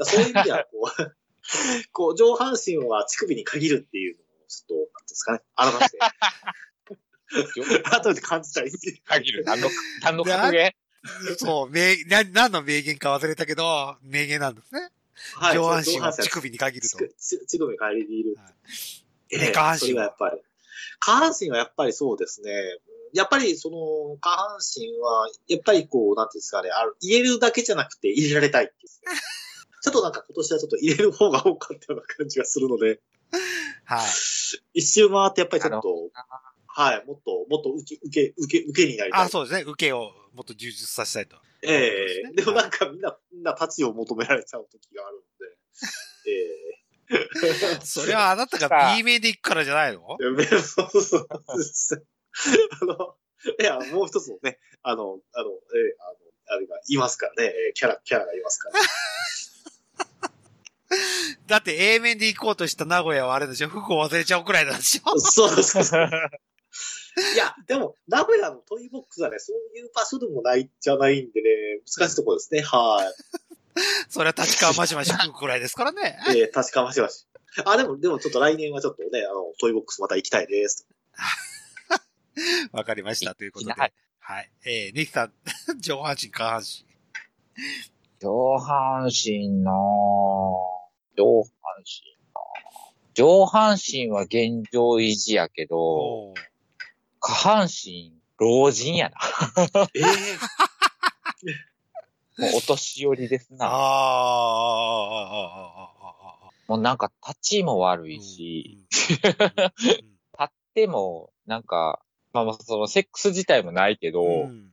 ーそういう意味では、こう、[LAUGHS] こう、上半身は乳首に限るっていうのを、ちょっと、なんですかね、改めて、改めて感じたい。限る。何の、何の格言？そう、名、な、何の名言か忘れたけど、名言なんですね。はい上半身は乳首に限ると。乳首に限りいる。はいえで下半身は？それがやっぱり。下半身はやっぱりそうですね。やっぱりその、下半身は、やっぱりこう、なんていうんですかね、あの入れるだけじゃなくて入れられたいっていう。[LAUGHS] ちょっとなんか今年はちょっと入れる方が多かったような感じがするので、はい。一周回ってやっぱりちょっと、はい、もっと、もっと受け、受け、受け、受けになりたい。あ、そうですね。受けをもっと充実させたいと。ええでもはないんかみんな、みんな立ちを求められちゃう時があるんで、え [LAUGHS] えそれはあなたが B 面で行くからじゃないの？そうそうそう。あの、いや、もう一つのね、あの、あの、ええあの、あれがいますからね、ええキャラ、キャラがいますから。[LAUGHS] だって A 面で行こうとした名古屋はあれでしょ？服を忘れちゃうくらいなんでしょ？そうそうそう。いや、でも、名古屋のトイボックスはね、そういう場所でもないじゃないんでね、難しいところですね。はい。それは立川マシマシ服くらいですからね。ええ確かましまし。あ、でも、でもちょっと来年はちょっとね、あの、トイボックスまた行きたいです。[LAUGHS] わかりました。ということで。はいはい。えー、ネヒさん、[LAUGHS] 上半身、下半身。上半身なぁ。上半身なぁ。上半身は現状維持やけど、下半身、老人やな。ええ [LAUGHS] もうお年寄りですな。あもうなんか立ちも悪ーいし、、うんうん立っても、なんか、まあまあそのセックス自体もないけど、うんうん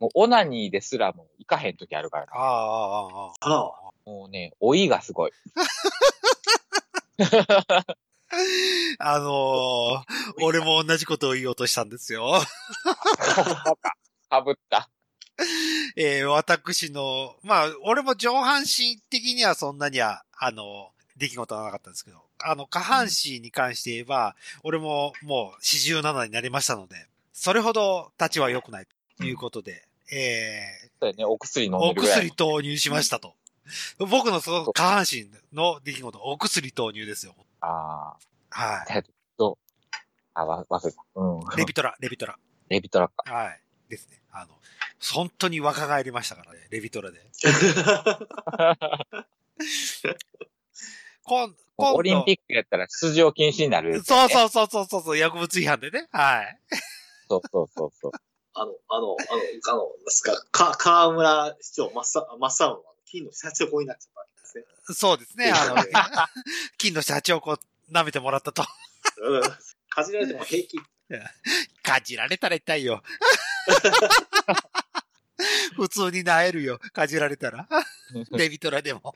もうオナニーですらも行かへん時あるからな。ああ、ああ、ああ。あら、もうね、老いがすごい。[LAUGHS] あのー、俺も同じことを言おうとしたんですよ。[LAUGHS] かぶった。[LAUGHS] えー私の、まあ、俺も上半身的にはそんなには、あの、出来事はなかったんですけど、あの、下半身に関して言えば、俺ももう47になりましたので、それほど立ちは良くないということで、えそうやね、お薬飲んー、おでるぐらい。薬投入しましたと。僕のその下半身の出来事、お薬投入ですよ。あはあ。えっと、あ、わ、忘れた。うん。い。レビトラ、レビトラ。レビトラか。はい。ですね。あの、本当に若返りましたからね、レビトラで。[LAUGHS] こん、今度オリンピックやったら出場禁止になる、そうそうそうそうそうそう、薬物違反でね。はい。そうそうそうそう。[LAUGHS] あの、あの、あの、あの、ですか、か、河村市長、真っさ、真っ青の金の社長になっちゃったわけですね。そうですね。あの、[LAUGHS] 金の社長をこう、舐めてもらったと。うん。かじられても平気。かじられたら痛いよ。[LAUGHS] 普通に萎えるよ。かじられたら。レビトラでも。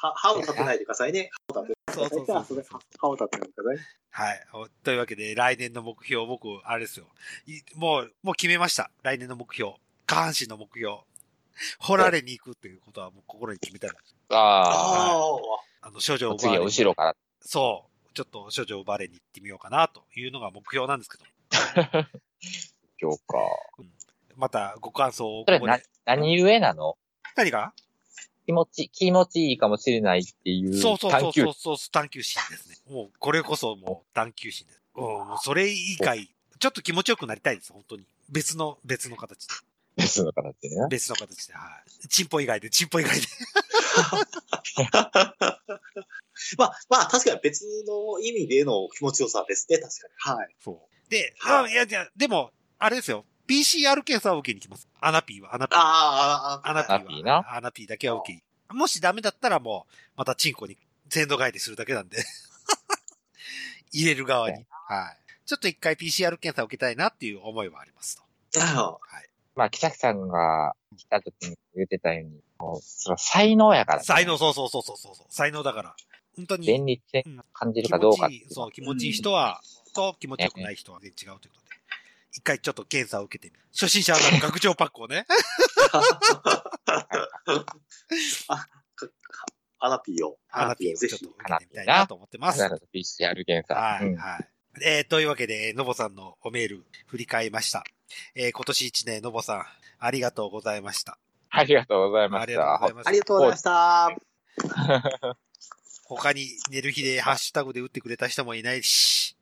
は、歯を立てないでくださいね。歯を立てそうそうそうそう。歯を立てないでください。はい。おというわけで、来年の目標、僕、あれですよ。いもう、もう決めました。来年の目標。下半身の目標。掘られに行くっていうことはもう心に決めたら。ああ。ああの、少女を奪次はわれに。後ろから。そう。ちょっと少女を奪われに行ってみようかなというのが目標なんですけど。[LAUGHS] 今日か。またご感想をそれなここで。、何故なの？何が？気持ち、気持ちいいかもしれないっていうそうそうそうそうそう、探求心ですね。もう、これこそもう探求心です。それ以外、ちょっと気持ちよくなりたいです、本当に。別の、別の形で。別の形でね。別の形で、はい。チンポ以外で、チンポ以外で。[LAUGHS] まあ、まあ、確かに別の意味での気持ちよさですね、確かに。はい。そう。で、はいあいや、いや、でも、あれですよ。PCR 検査を受けに来ます。アナピーは、アナピー。ああ、アナピアナピーなーは。アナピーだけは受けに。もしダメだったらもう、またチンコに全土返りするだけなんで。[LAUGHS] 入れる側に。はい。ちょっと一回 PCR 検査を受けたいなっていう思いはありますと。あはい。まあ、木崎さんが来た時に言ってたように、もう、それは才能やから、ね。才能、そうそうそうそうそう。才能だから。本当に。便利ってうん感じる気かどうかってい持ちいい、そう、気持ちいい人は、と気持ちよくない人は全然違うということで。一回ちょっと検査を受けてみる。初心者の学長パックをね。[LAUGHS] アナピーを。アナピーをぜひちょっと。受けてみたいなと思ってます。なるほど PCR 検査。はい、うんはい。えー、というわけで、のぼさんのおメール振り返りました。えー、今年一年、のぼさん、ありがとうございました。ありがとうございましありがとうございた。ます。ありがとうございました。[LAUGHS] 他に寝る日でハッシュタグで打ってくれた人もいないし、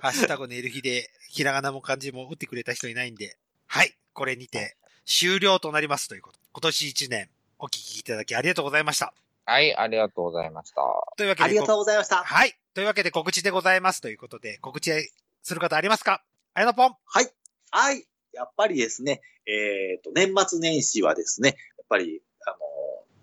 ハッシュタグ寝る日でひらがなも漢字も打ってくれた人いないんで、はい、これにて終了となりますということ。今年一年お聞きいただきありがとうございました。はい、ありがとうございました。というわけで、ありがとうございました。はい。というわけで告知でございますということで、告知する方ありますか？あやのぽん。はい。はい。やっぱりですね、えっ、と、年末年始はですね、やっぱり、あの、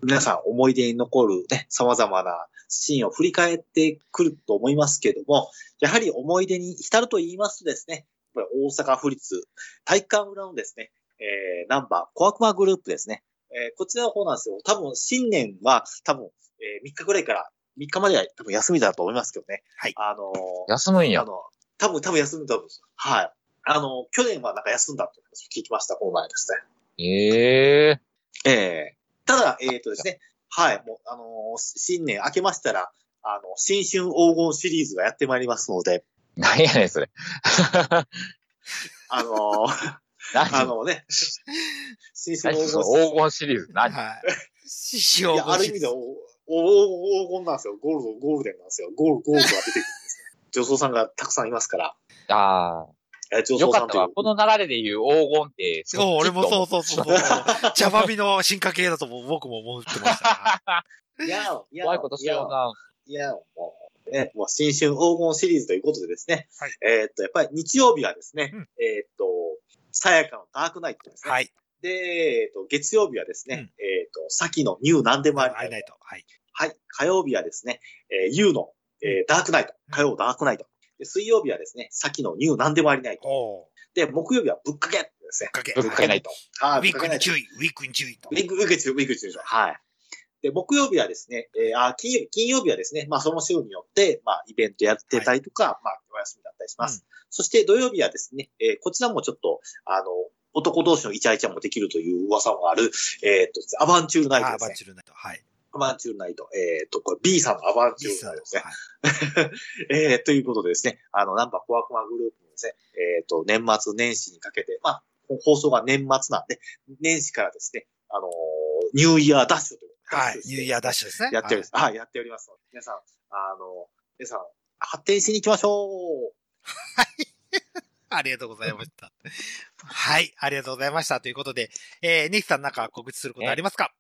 皆さん思い出に残るね、様々なシーンを振り返ってくると思いますけども、やはり思い出に浸ると言いますとですね、大阪府立体育館裏のですね、えー、ナンバー小悪魔グループですね。えー、こちらの方なんですよ。多分、新年は多分、えー、3日ぐらいから、3日までは多分休みだと思いますけどね。はいあのー休むんやあ。の、多分、多分休んだと思うんですよ。はい。あの、去年はなんか休んだって聞きました、この前ですね。ええええただ、えっ、とですね、[LAUGHS] はい、もう、あのー新年明けましたら、あの、新春黄金シリーズがやってまいりますので、何やねん、それ。[LAUGHS] あのー何？あのね、新春何黄そ金の黄金シリーズ何？はい。獅子をいや、ある意味でお、お、黄金なんですよ。ゴールド、ゴールデンなんですよ。ゴール、ゴールドが出てくるんですね。女装さんがたくさんいますから。ああ。よかったわ。この流れで言う黄金って、そう、俺もそうそそうそうそう。茶葉みの進化系だとも僕も思ってました。いや、いや、怖いことしような。いや、もう、ね、もう新春黄金シリーズということでですね。はいえーっと、やっぱり日曜日はですね、うんえーっと、さやかのダークナイトですね。はい。で、えーっと、月曜日はですね、うんえーっと、さきのニューなんでもありないと。はい。はい。火曜日はですね、えー、ユーの、えーダークナイト。火曜ダークナイト。で水曜日はですね、さきのニューなんでもありないと。で、木曜日はぶっかけですね。かけ。ぶっかけないと。はい。ウィークに注意、ウィークに注意とウ。ィーク、ウィーク中、ウィーク中でしょ。はい。で、木曜日はですね、えーあ、金曜日、金曜日はですね、まあその週によって、まあイベントやってたりとか、まあお休みだったりします。そして土曜日はですね、えーこちらもちょっと、あの、男同士のイチャイチャもできるという噂もある、えーっと、アバンチュールナイトですねバッ。チルナイト。はい。アバンチュールナイト。えーっと、これ B さんのアバンチュールナイトですね。[LAUGHS] はい。えー、ということでですね、あの、ナンバーコアクマグループのでですね、えっ、と、年末年始にかけて、まあ、放送が年末なんで、年始からですね、あのーニューイヤーダッシュという。はい。ニューイヤーダッシュですね。やっております。はい、やっておりますので。皆さん、あの、皆さん、発展しに行きましょう [LAUGHS] ありがとうございました。はい。ありがとうございました。ということで、えー、ネヒさんなんか告知することありますか？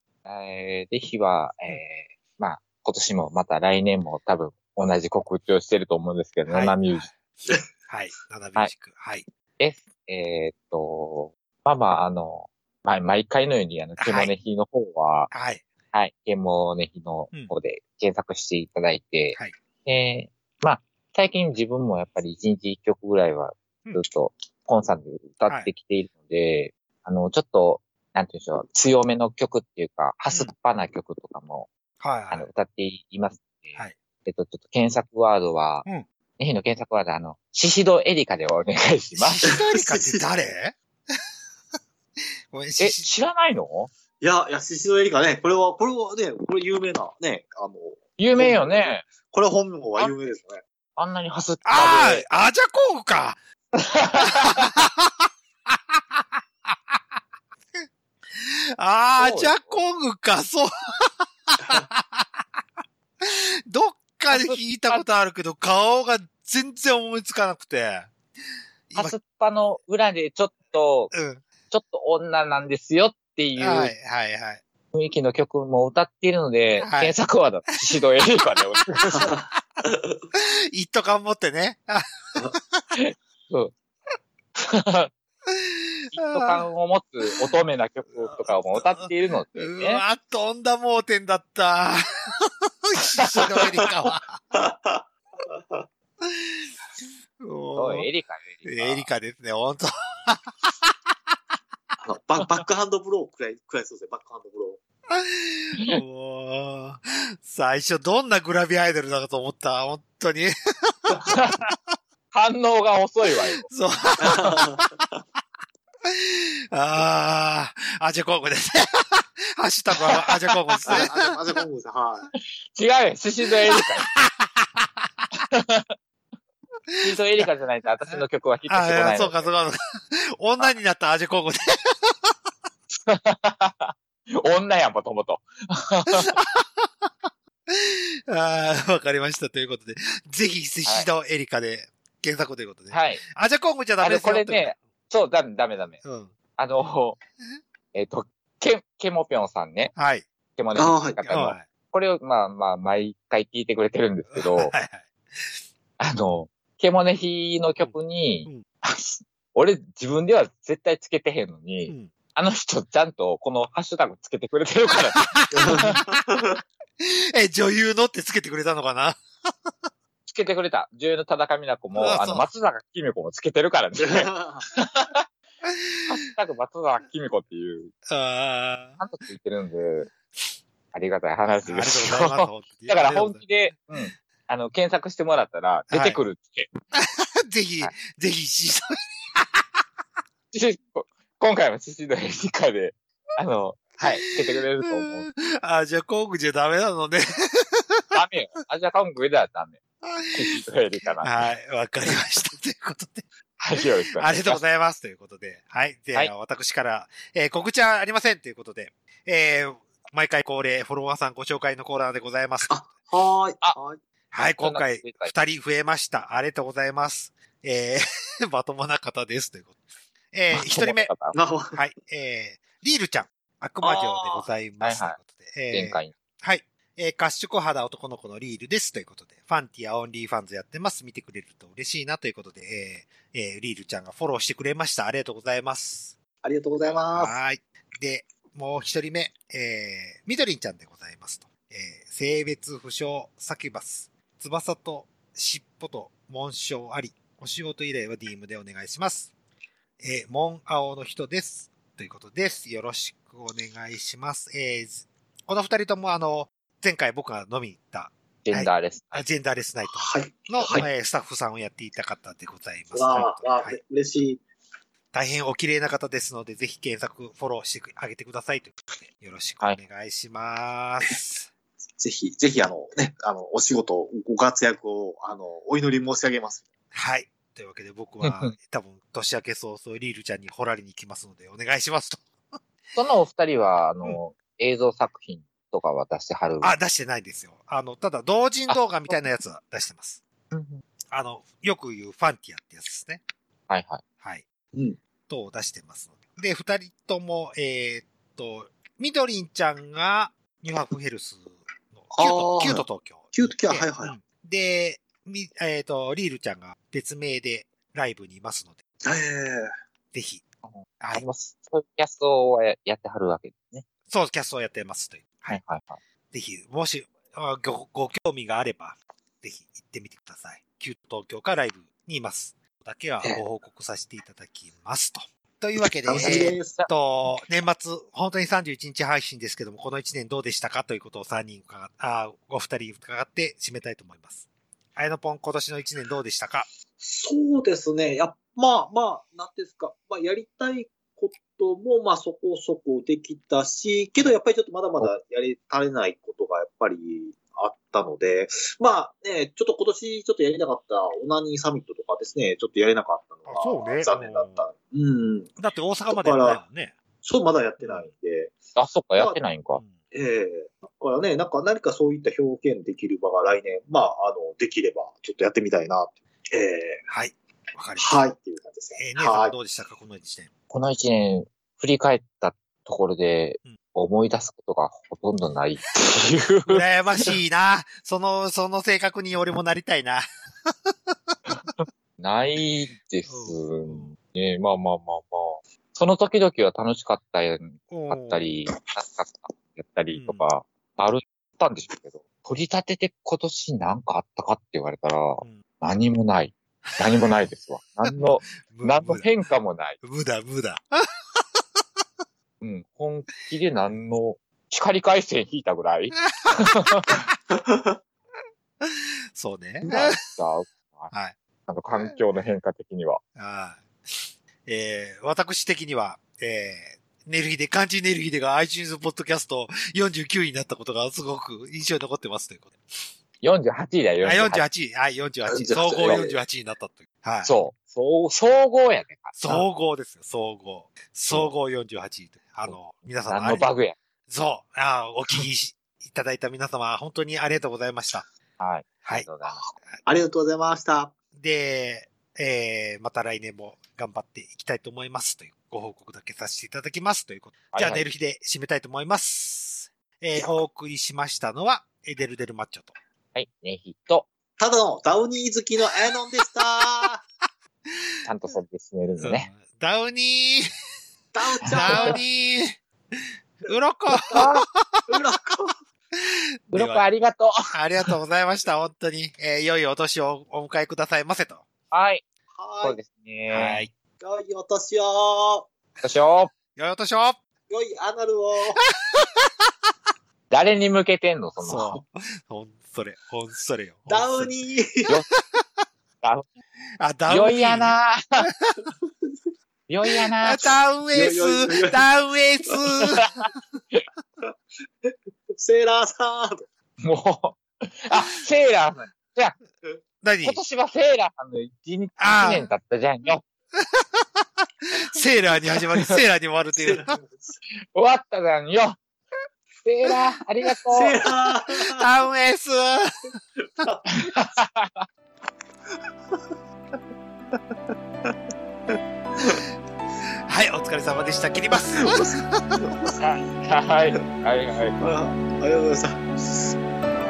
えー、ぜひは、えー、まあ、今年もまた来年も多分同じ告知をしてると思うんですけど、はいナナミュージックはい。ナナミュージック。はい。です。えーっと、まあまあ、あの、まあ、毎回のように、あの、ケモネヒの方は、はい。はい、ケモネヒの方で検索していただいて、はいえーまあ、最近自分もやっぱり1日1曲ぐらいはずっとコンサートで歌ってきているので、あの、ちょっと、なんていうんでしょう、強めの曲っていうか、ハスっぱな曲とかも、はい。あの、歌っていますので、はいえっと、ちょっと検索ワードは、うんネヒの検索ワードは、あの、シシドエリカでお願いします。シシドリカって誰？[LAUGHS] え、知らないの？いや、いや、シシドエリカね、これは、これはね、これ有名な、ね、あの、有名よね。これ本名は有名ですね。あんなにハスっぱあで。あ、アジャコーグか。[LAUGHS] あー、そうアジャコーグか、そう。[LAUGHS] どっかで聞いたことあるけど、顔が全然思いつかなくて。今ハスっぱの裏でちょっと、うん。ちょっと女なんですよっていはい、うはい、はい。雰囲気の曲も歌っているので、はい検索ワード、シシドエリカで。[LAUGHS] 一斗缶持ってね。[LAUGHS] そう。一斗缶を持つ乙女な曲とかも歌っているのでね。うわ、とんだ盲点だった。シシドエリカは。そう、エリカ、エリカ。エリカですね、ほんと。あのババックハンドブローくらい、くらいそうですね、バックハンドブロもう、最初どんなグラビアアイドルだかと思った。本当に。[LAUGHS] 反応が遅いわよ。そう。[LAUGHS] [LAUGHS] ー。ああ、アジャコングですね。[LAUGHS] ハッシュタグはアジャコングですね。あじゃあ、あじゃあ、今後さん、はい。違うよ、シシドエリカよ。シシドエリカじゃないと私の曲はヒットしてないのそうか、そうか。そうか女になったアジャコングで。[LAUGHS] 女やん、もともと。ああ、わかりました。ということで、ぜひ、シシドエリカで検索ということで。はい。アジャコングじゃダメですよ。あれこれねそう、ダメ、ダメ、ダメ。うん。あの、[LAUGHS] えっ、と、ケ、ケモピョンさんね。はい。ケモネあーはい方の、はい。これを、まあまあ、毎回聞いてくれてるんですけど、はいはい。[LAUGHS] あの、ケモネヒの曲に、うん [LAUGHS] 俺自分では絶対つけてへんのうに、んあの人ちゃんとこのハッシュタグつけてくれてるから、え、女優のってつけてくれたのかな？つけてくれた。女優の田中美奈子も、あの、松坂君子もつけてるからね。[LAUGHS] ハッシュタグ松坂君子っていう、あちゃんとついてるんで、ありがたい話あ。ありがとうごですざいます。[LAUGHS] だから本気で、うん。あの、検索してもらったら出てくるって。[LAUGHS] ぜひは、ぜひ、今回はシシドエリカで、あの、はい、つけてくれると思う。ド。あ、じゃあ、コングじゃダメなのね。ダメよ。アジアカングではダメ。はい、わかりました。ということで。はい、よろしくお願いします。ありがとうございます。ということで。はい。では、はい私から、えー告知はありませんということで、えー毎回恒例、フォロワーさんご紹介のコーナーでございます。あはーい。あはーい。はい、今回、二人増えました。ありがとうございます。えー、[LAUGHS] まともな方です。ということで。えー、一人目。はい、えー、リールちゃん。悪魔城でございます。はいはい前回。はい。えー、褐色肌男の子のリールです。ということで、 Fantia OnlyFans やってます。見てくれると嬉しいなということで、えー、えー、リールちゃんがフォローしてくれました。ありがとうございます。ありがとうございます。はい。で、もう一人目、えー、みどりんちゃんでございますと。えー、性別不詳、サキュバス、翼と尻尾と紋章あり、お仕事依頼は DM でお願いします。えー、門青の人です。ということです。よろしくお願いします。えー、この二人ともあの、前回僕が飲みに行った、ジェンダーレス。あジェンダーレスナイはい。トの、はいえースタッフさんをやっていた方でございます。わあ、はい、嬉しい。大変お綺麗な方ですので、ぜひ検索、フォローしてあげてくださいということで、よろしくお願いします。[LAUGHS] ぜひ、ぜひ、あの、ね、あの、お仕事、ご活躍を、あの、お祈り申し上げます。はい。というわけで僕は多分年明け早々リールちゃんに掘られに行きますのでお願いしますと。[LAUGHS] そのお二人は、あの、映像作品とかは出してはる。あ、出してないですよ。あの、ただ同人動画みたいなやつは出してます。うんあの、よく言うファンティアってやつですね。はいはい。はい。うん。と出してますので。で、二人とも、えーっと、みどりんちゃんがニューハーフヘルスのキュートキュート東京。キュートキャではいはい。うんで、み、えーっと、リールちゃんが別名でライブにいますので、ええぜひ。あのはい。あります。そういうキャストをややってはるわけですね。そう、キャストをやってますという。ははいい。はいはい。ぜひ、もし、あご、ご興味があれば、ぜひ行ってみてください。キュート東京かライブにいます。だけはご報告させていただきますと。というわけで、えーです。と、年末、本当に31日配信ですけども、この1年どうでしたか？ということを3人伺っ、あ、お二人伺って締めたいと思います。あやのぽん、今年の1年どうでしたか？そうですね。やっまあまあ、なんですか。まあ、やりたいことも、まあそこそこできたし、けどやっぱりちょっとまだまだやり足りないことがやっぱりあったので、まあね、ちょっと今年ちょっとやりたかったオナニーサミットとかですね、ちょっとやれなかったのあそうねが残念だった。うん。だって大阪までやったよね。そう、まだやってないんで、あ、そっか、やってないんか。うんええだからね、なんか何かそういった表現できる場が来年、まあ、あの、できればちょっとやってみたいなって。ええはい。わかりました。はい、っていう感じですね。えー、姉さんは。はいどうでしたか？この1年。この一年、振り返ったところでうん、思い出すことがほとんどないっていう。羨ましいな。その、その性格に俺もなりたいな。[LAUGHS] ないですうんね。まあまあまあまあ。その時々は楽しかったやああった。り、楽しかったやったりとか、あるったんでしょうけど、取り立てて今年なんかあったかって言われたら、うん何もない。何もないですわ。[LAUGHS] 何の、む何の変化もない。無だ、無だ。うん。本気で何の、光回線引いたぐらい？[LAUGHS] そうね。なんかはい。あの環境の変化的には。はい。えー、私的には、えー、ネルヒデ、漢字ネルヒデが iTunes ポッドキャスト49位になったことがすごく印象に残ってますということで。48位だよ、あ、48 48位。はい、48位。総合48位になったという。はい。そう。そう、総合やね。総合ですよ、総合。総合48位という。あの、皆さん何のバグや。そう。あお聞きしいただいた皆様、本当にありがとうございました。はい。はいありが。とうございます。ありがとうございました。で、えー、また来年も頑張っていきたいと思いますというご報告だけさせていただきますということ。じゃあ、はいはい寝る日で締めたいと思います。えー、お送りしましたのは、エデルデルマッチョと。はい。ねひと、ただのダウニー好きのエノンでした。[LAUGHS] ちゃんとそれで締めるんでね。うんダウニーダウちダウゃん。ニーうろこうらこ。ブロック [LAUGHS] [LAUGHS] ありがとう。ありがとうございました、本当に。えー、良いお年をお迎えくださいませと。はい。はそうですね。は。い。良いお年を。どうしよう。良いお年を良いアナルを。誰に向けてんのその。そう。それ、ほんそれよ。ダウー。ニー。あ、ダウニー。良いやな良いやなあダウンエーよいよいよスいダウンエースセーラーさん。もう。あ、セーラーさん。じゃあ、何？今年はセーラーさんの一日、年経ったじゃんよ。[LAUGHS] セーラーに始まり、セーラーに終わるという。[LAUGHS] 終わったじゃんよ。セーラー、ありがとう。セーラー。ダウンエースはい、お疲れ様でした。切ります。はい。はい。はい。はい。あありがとうございました。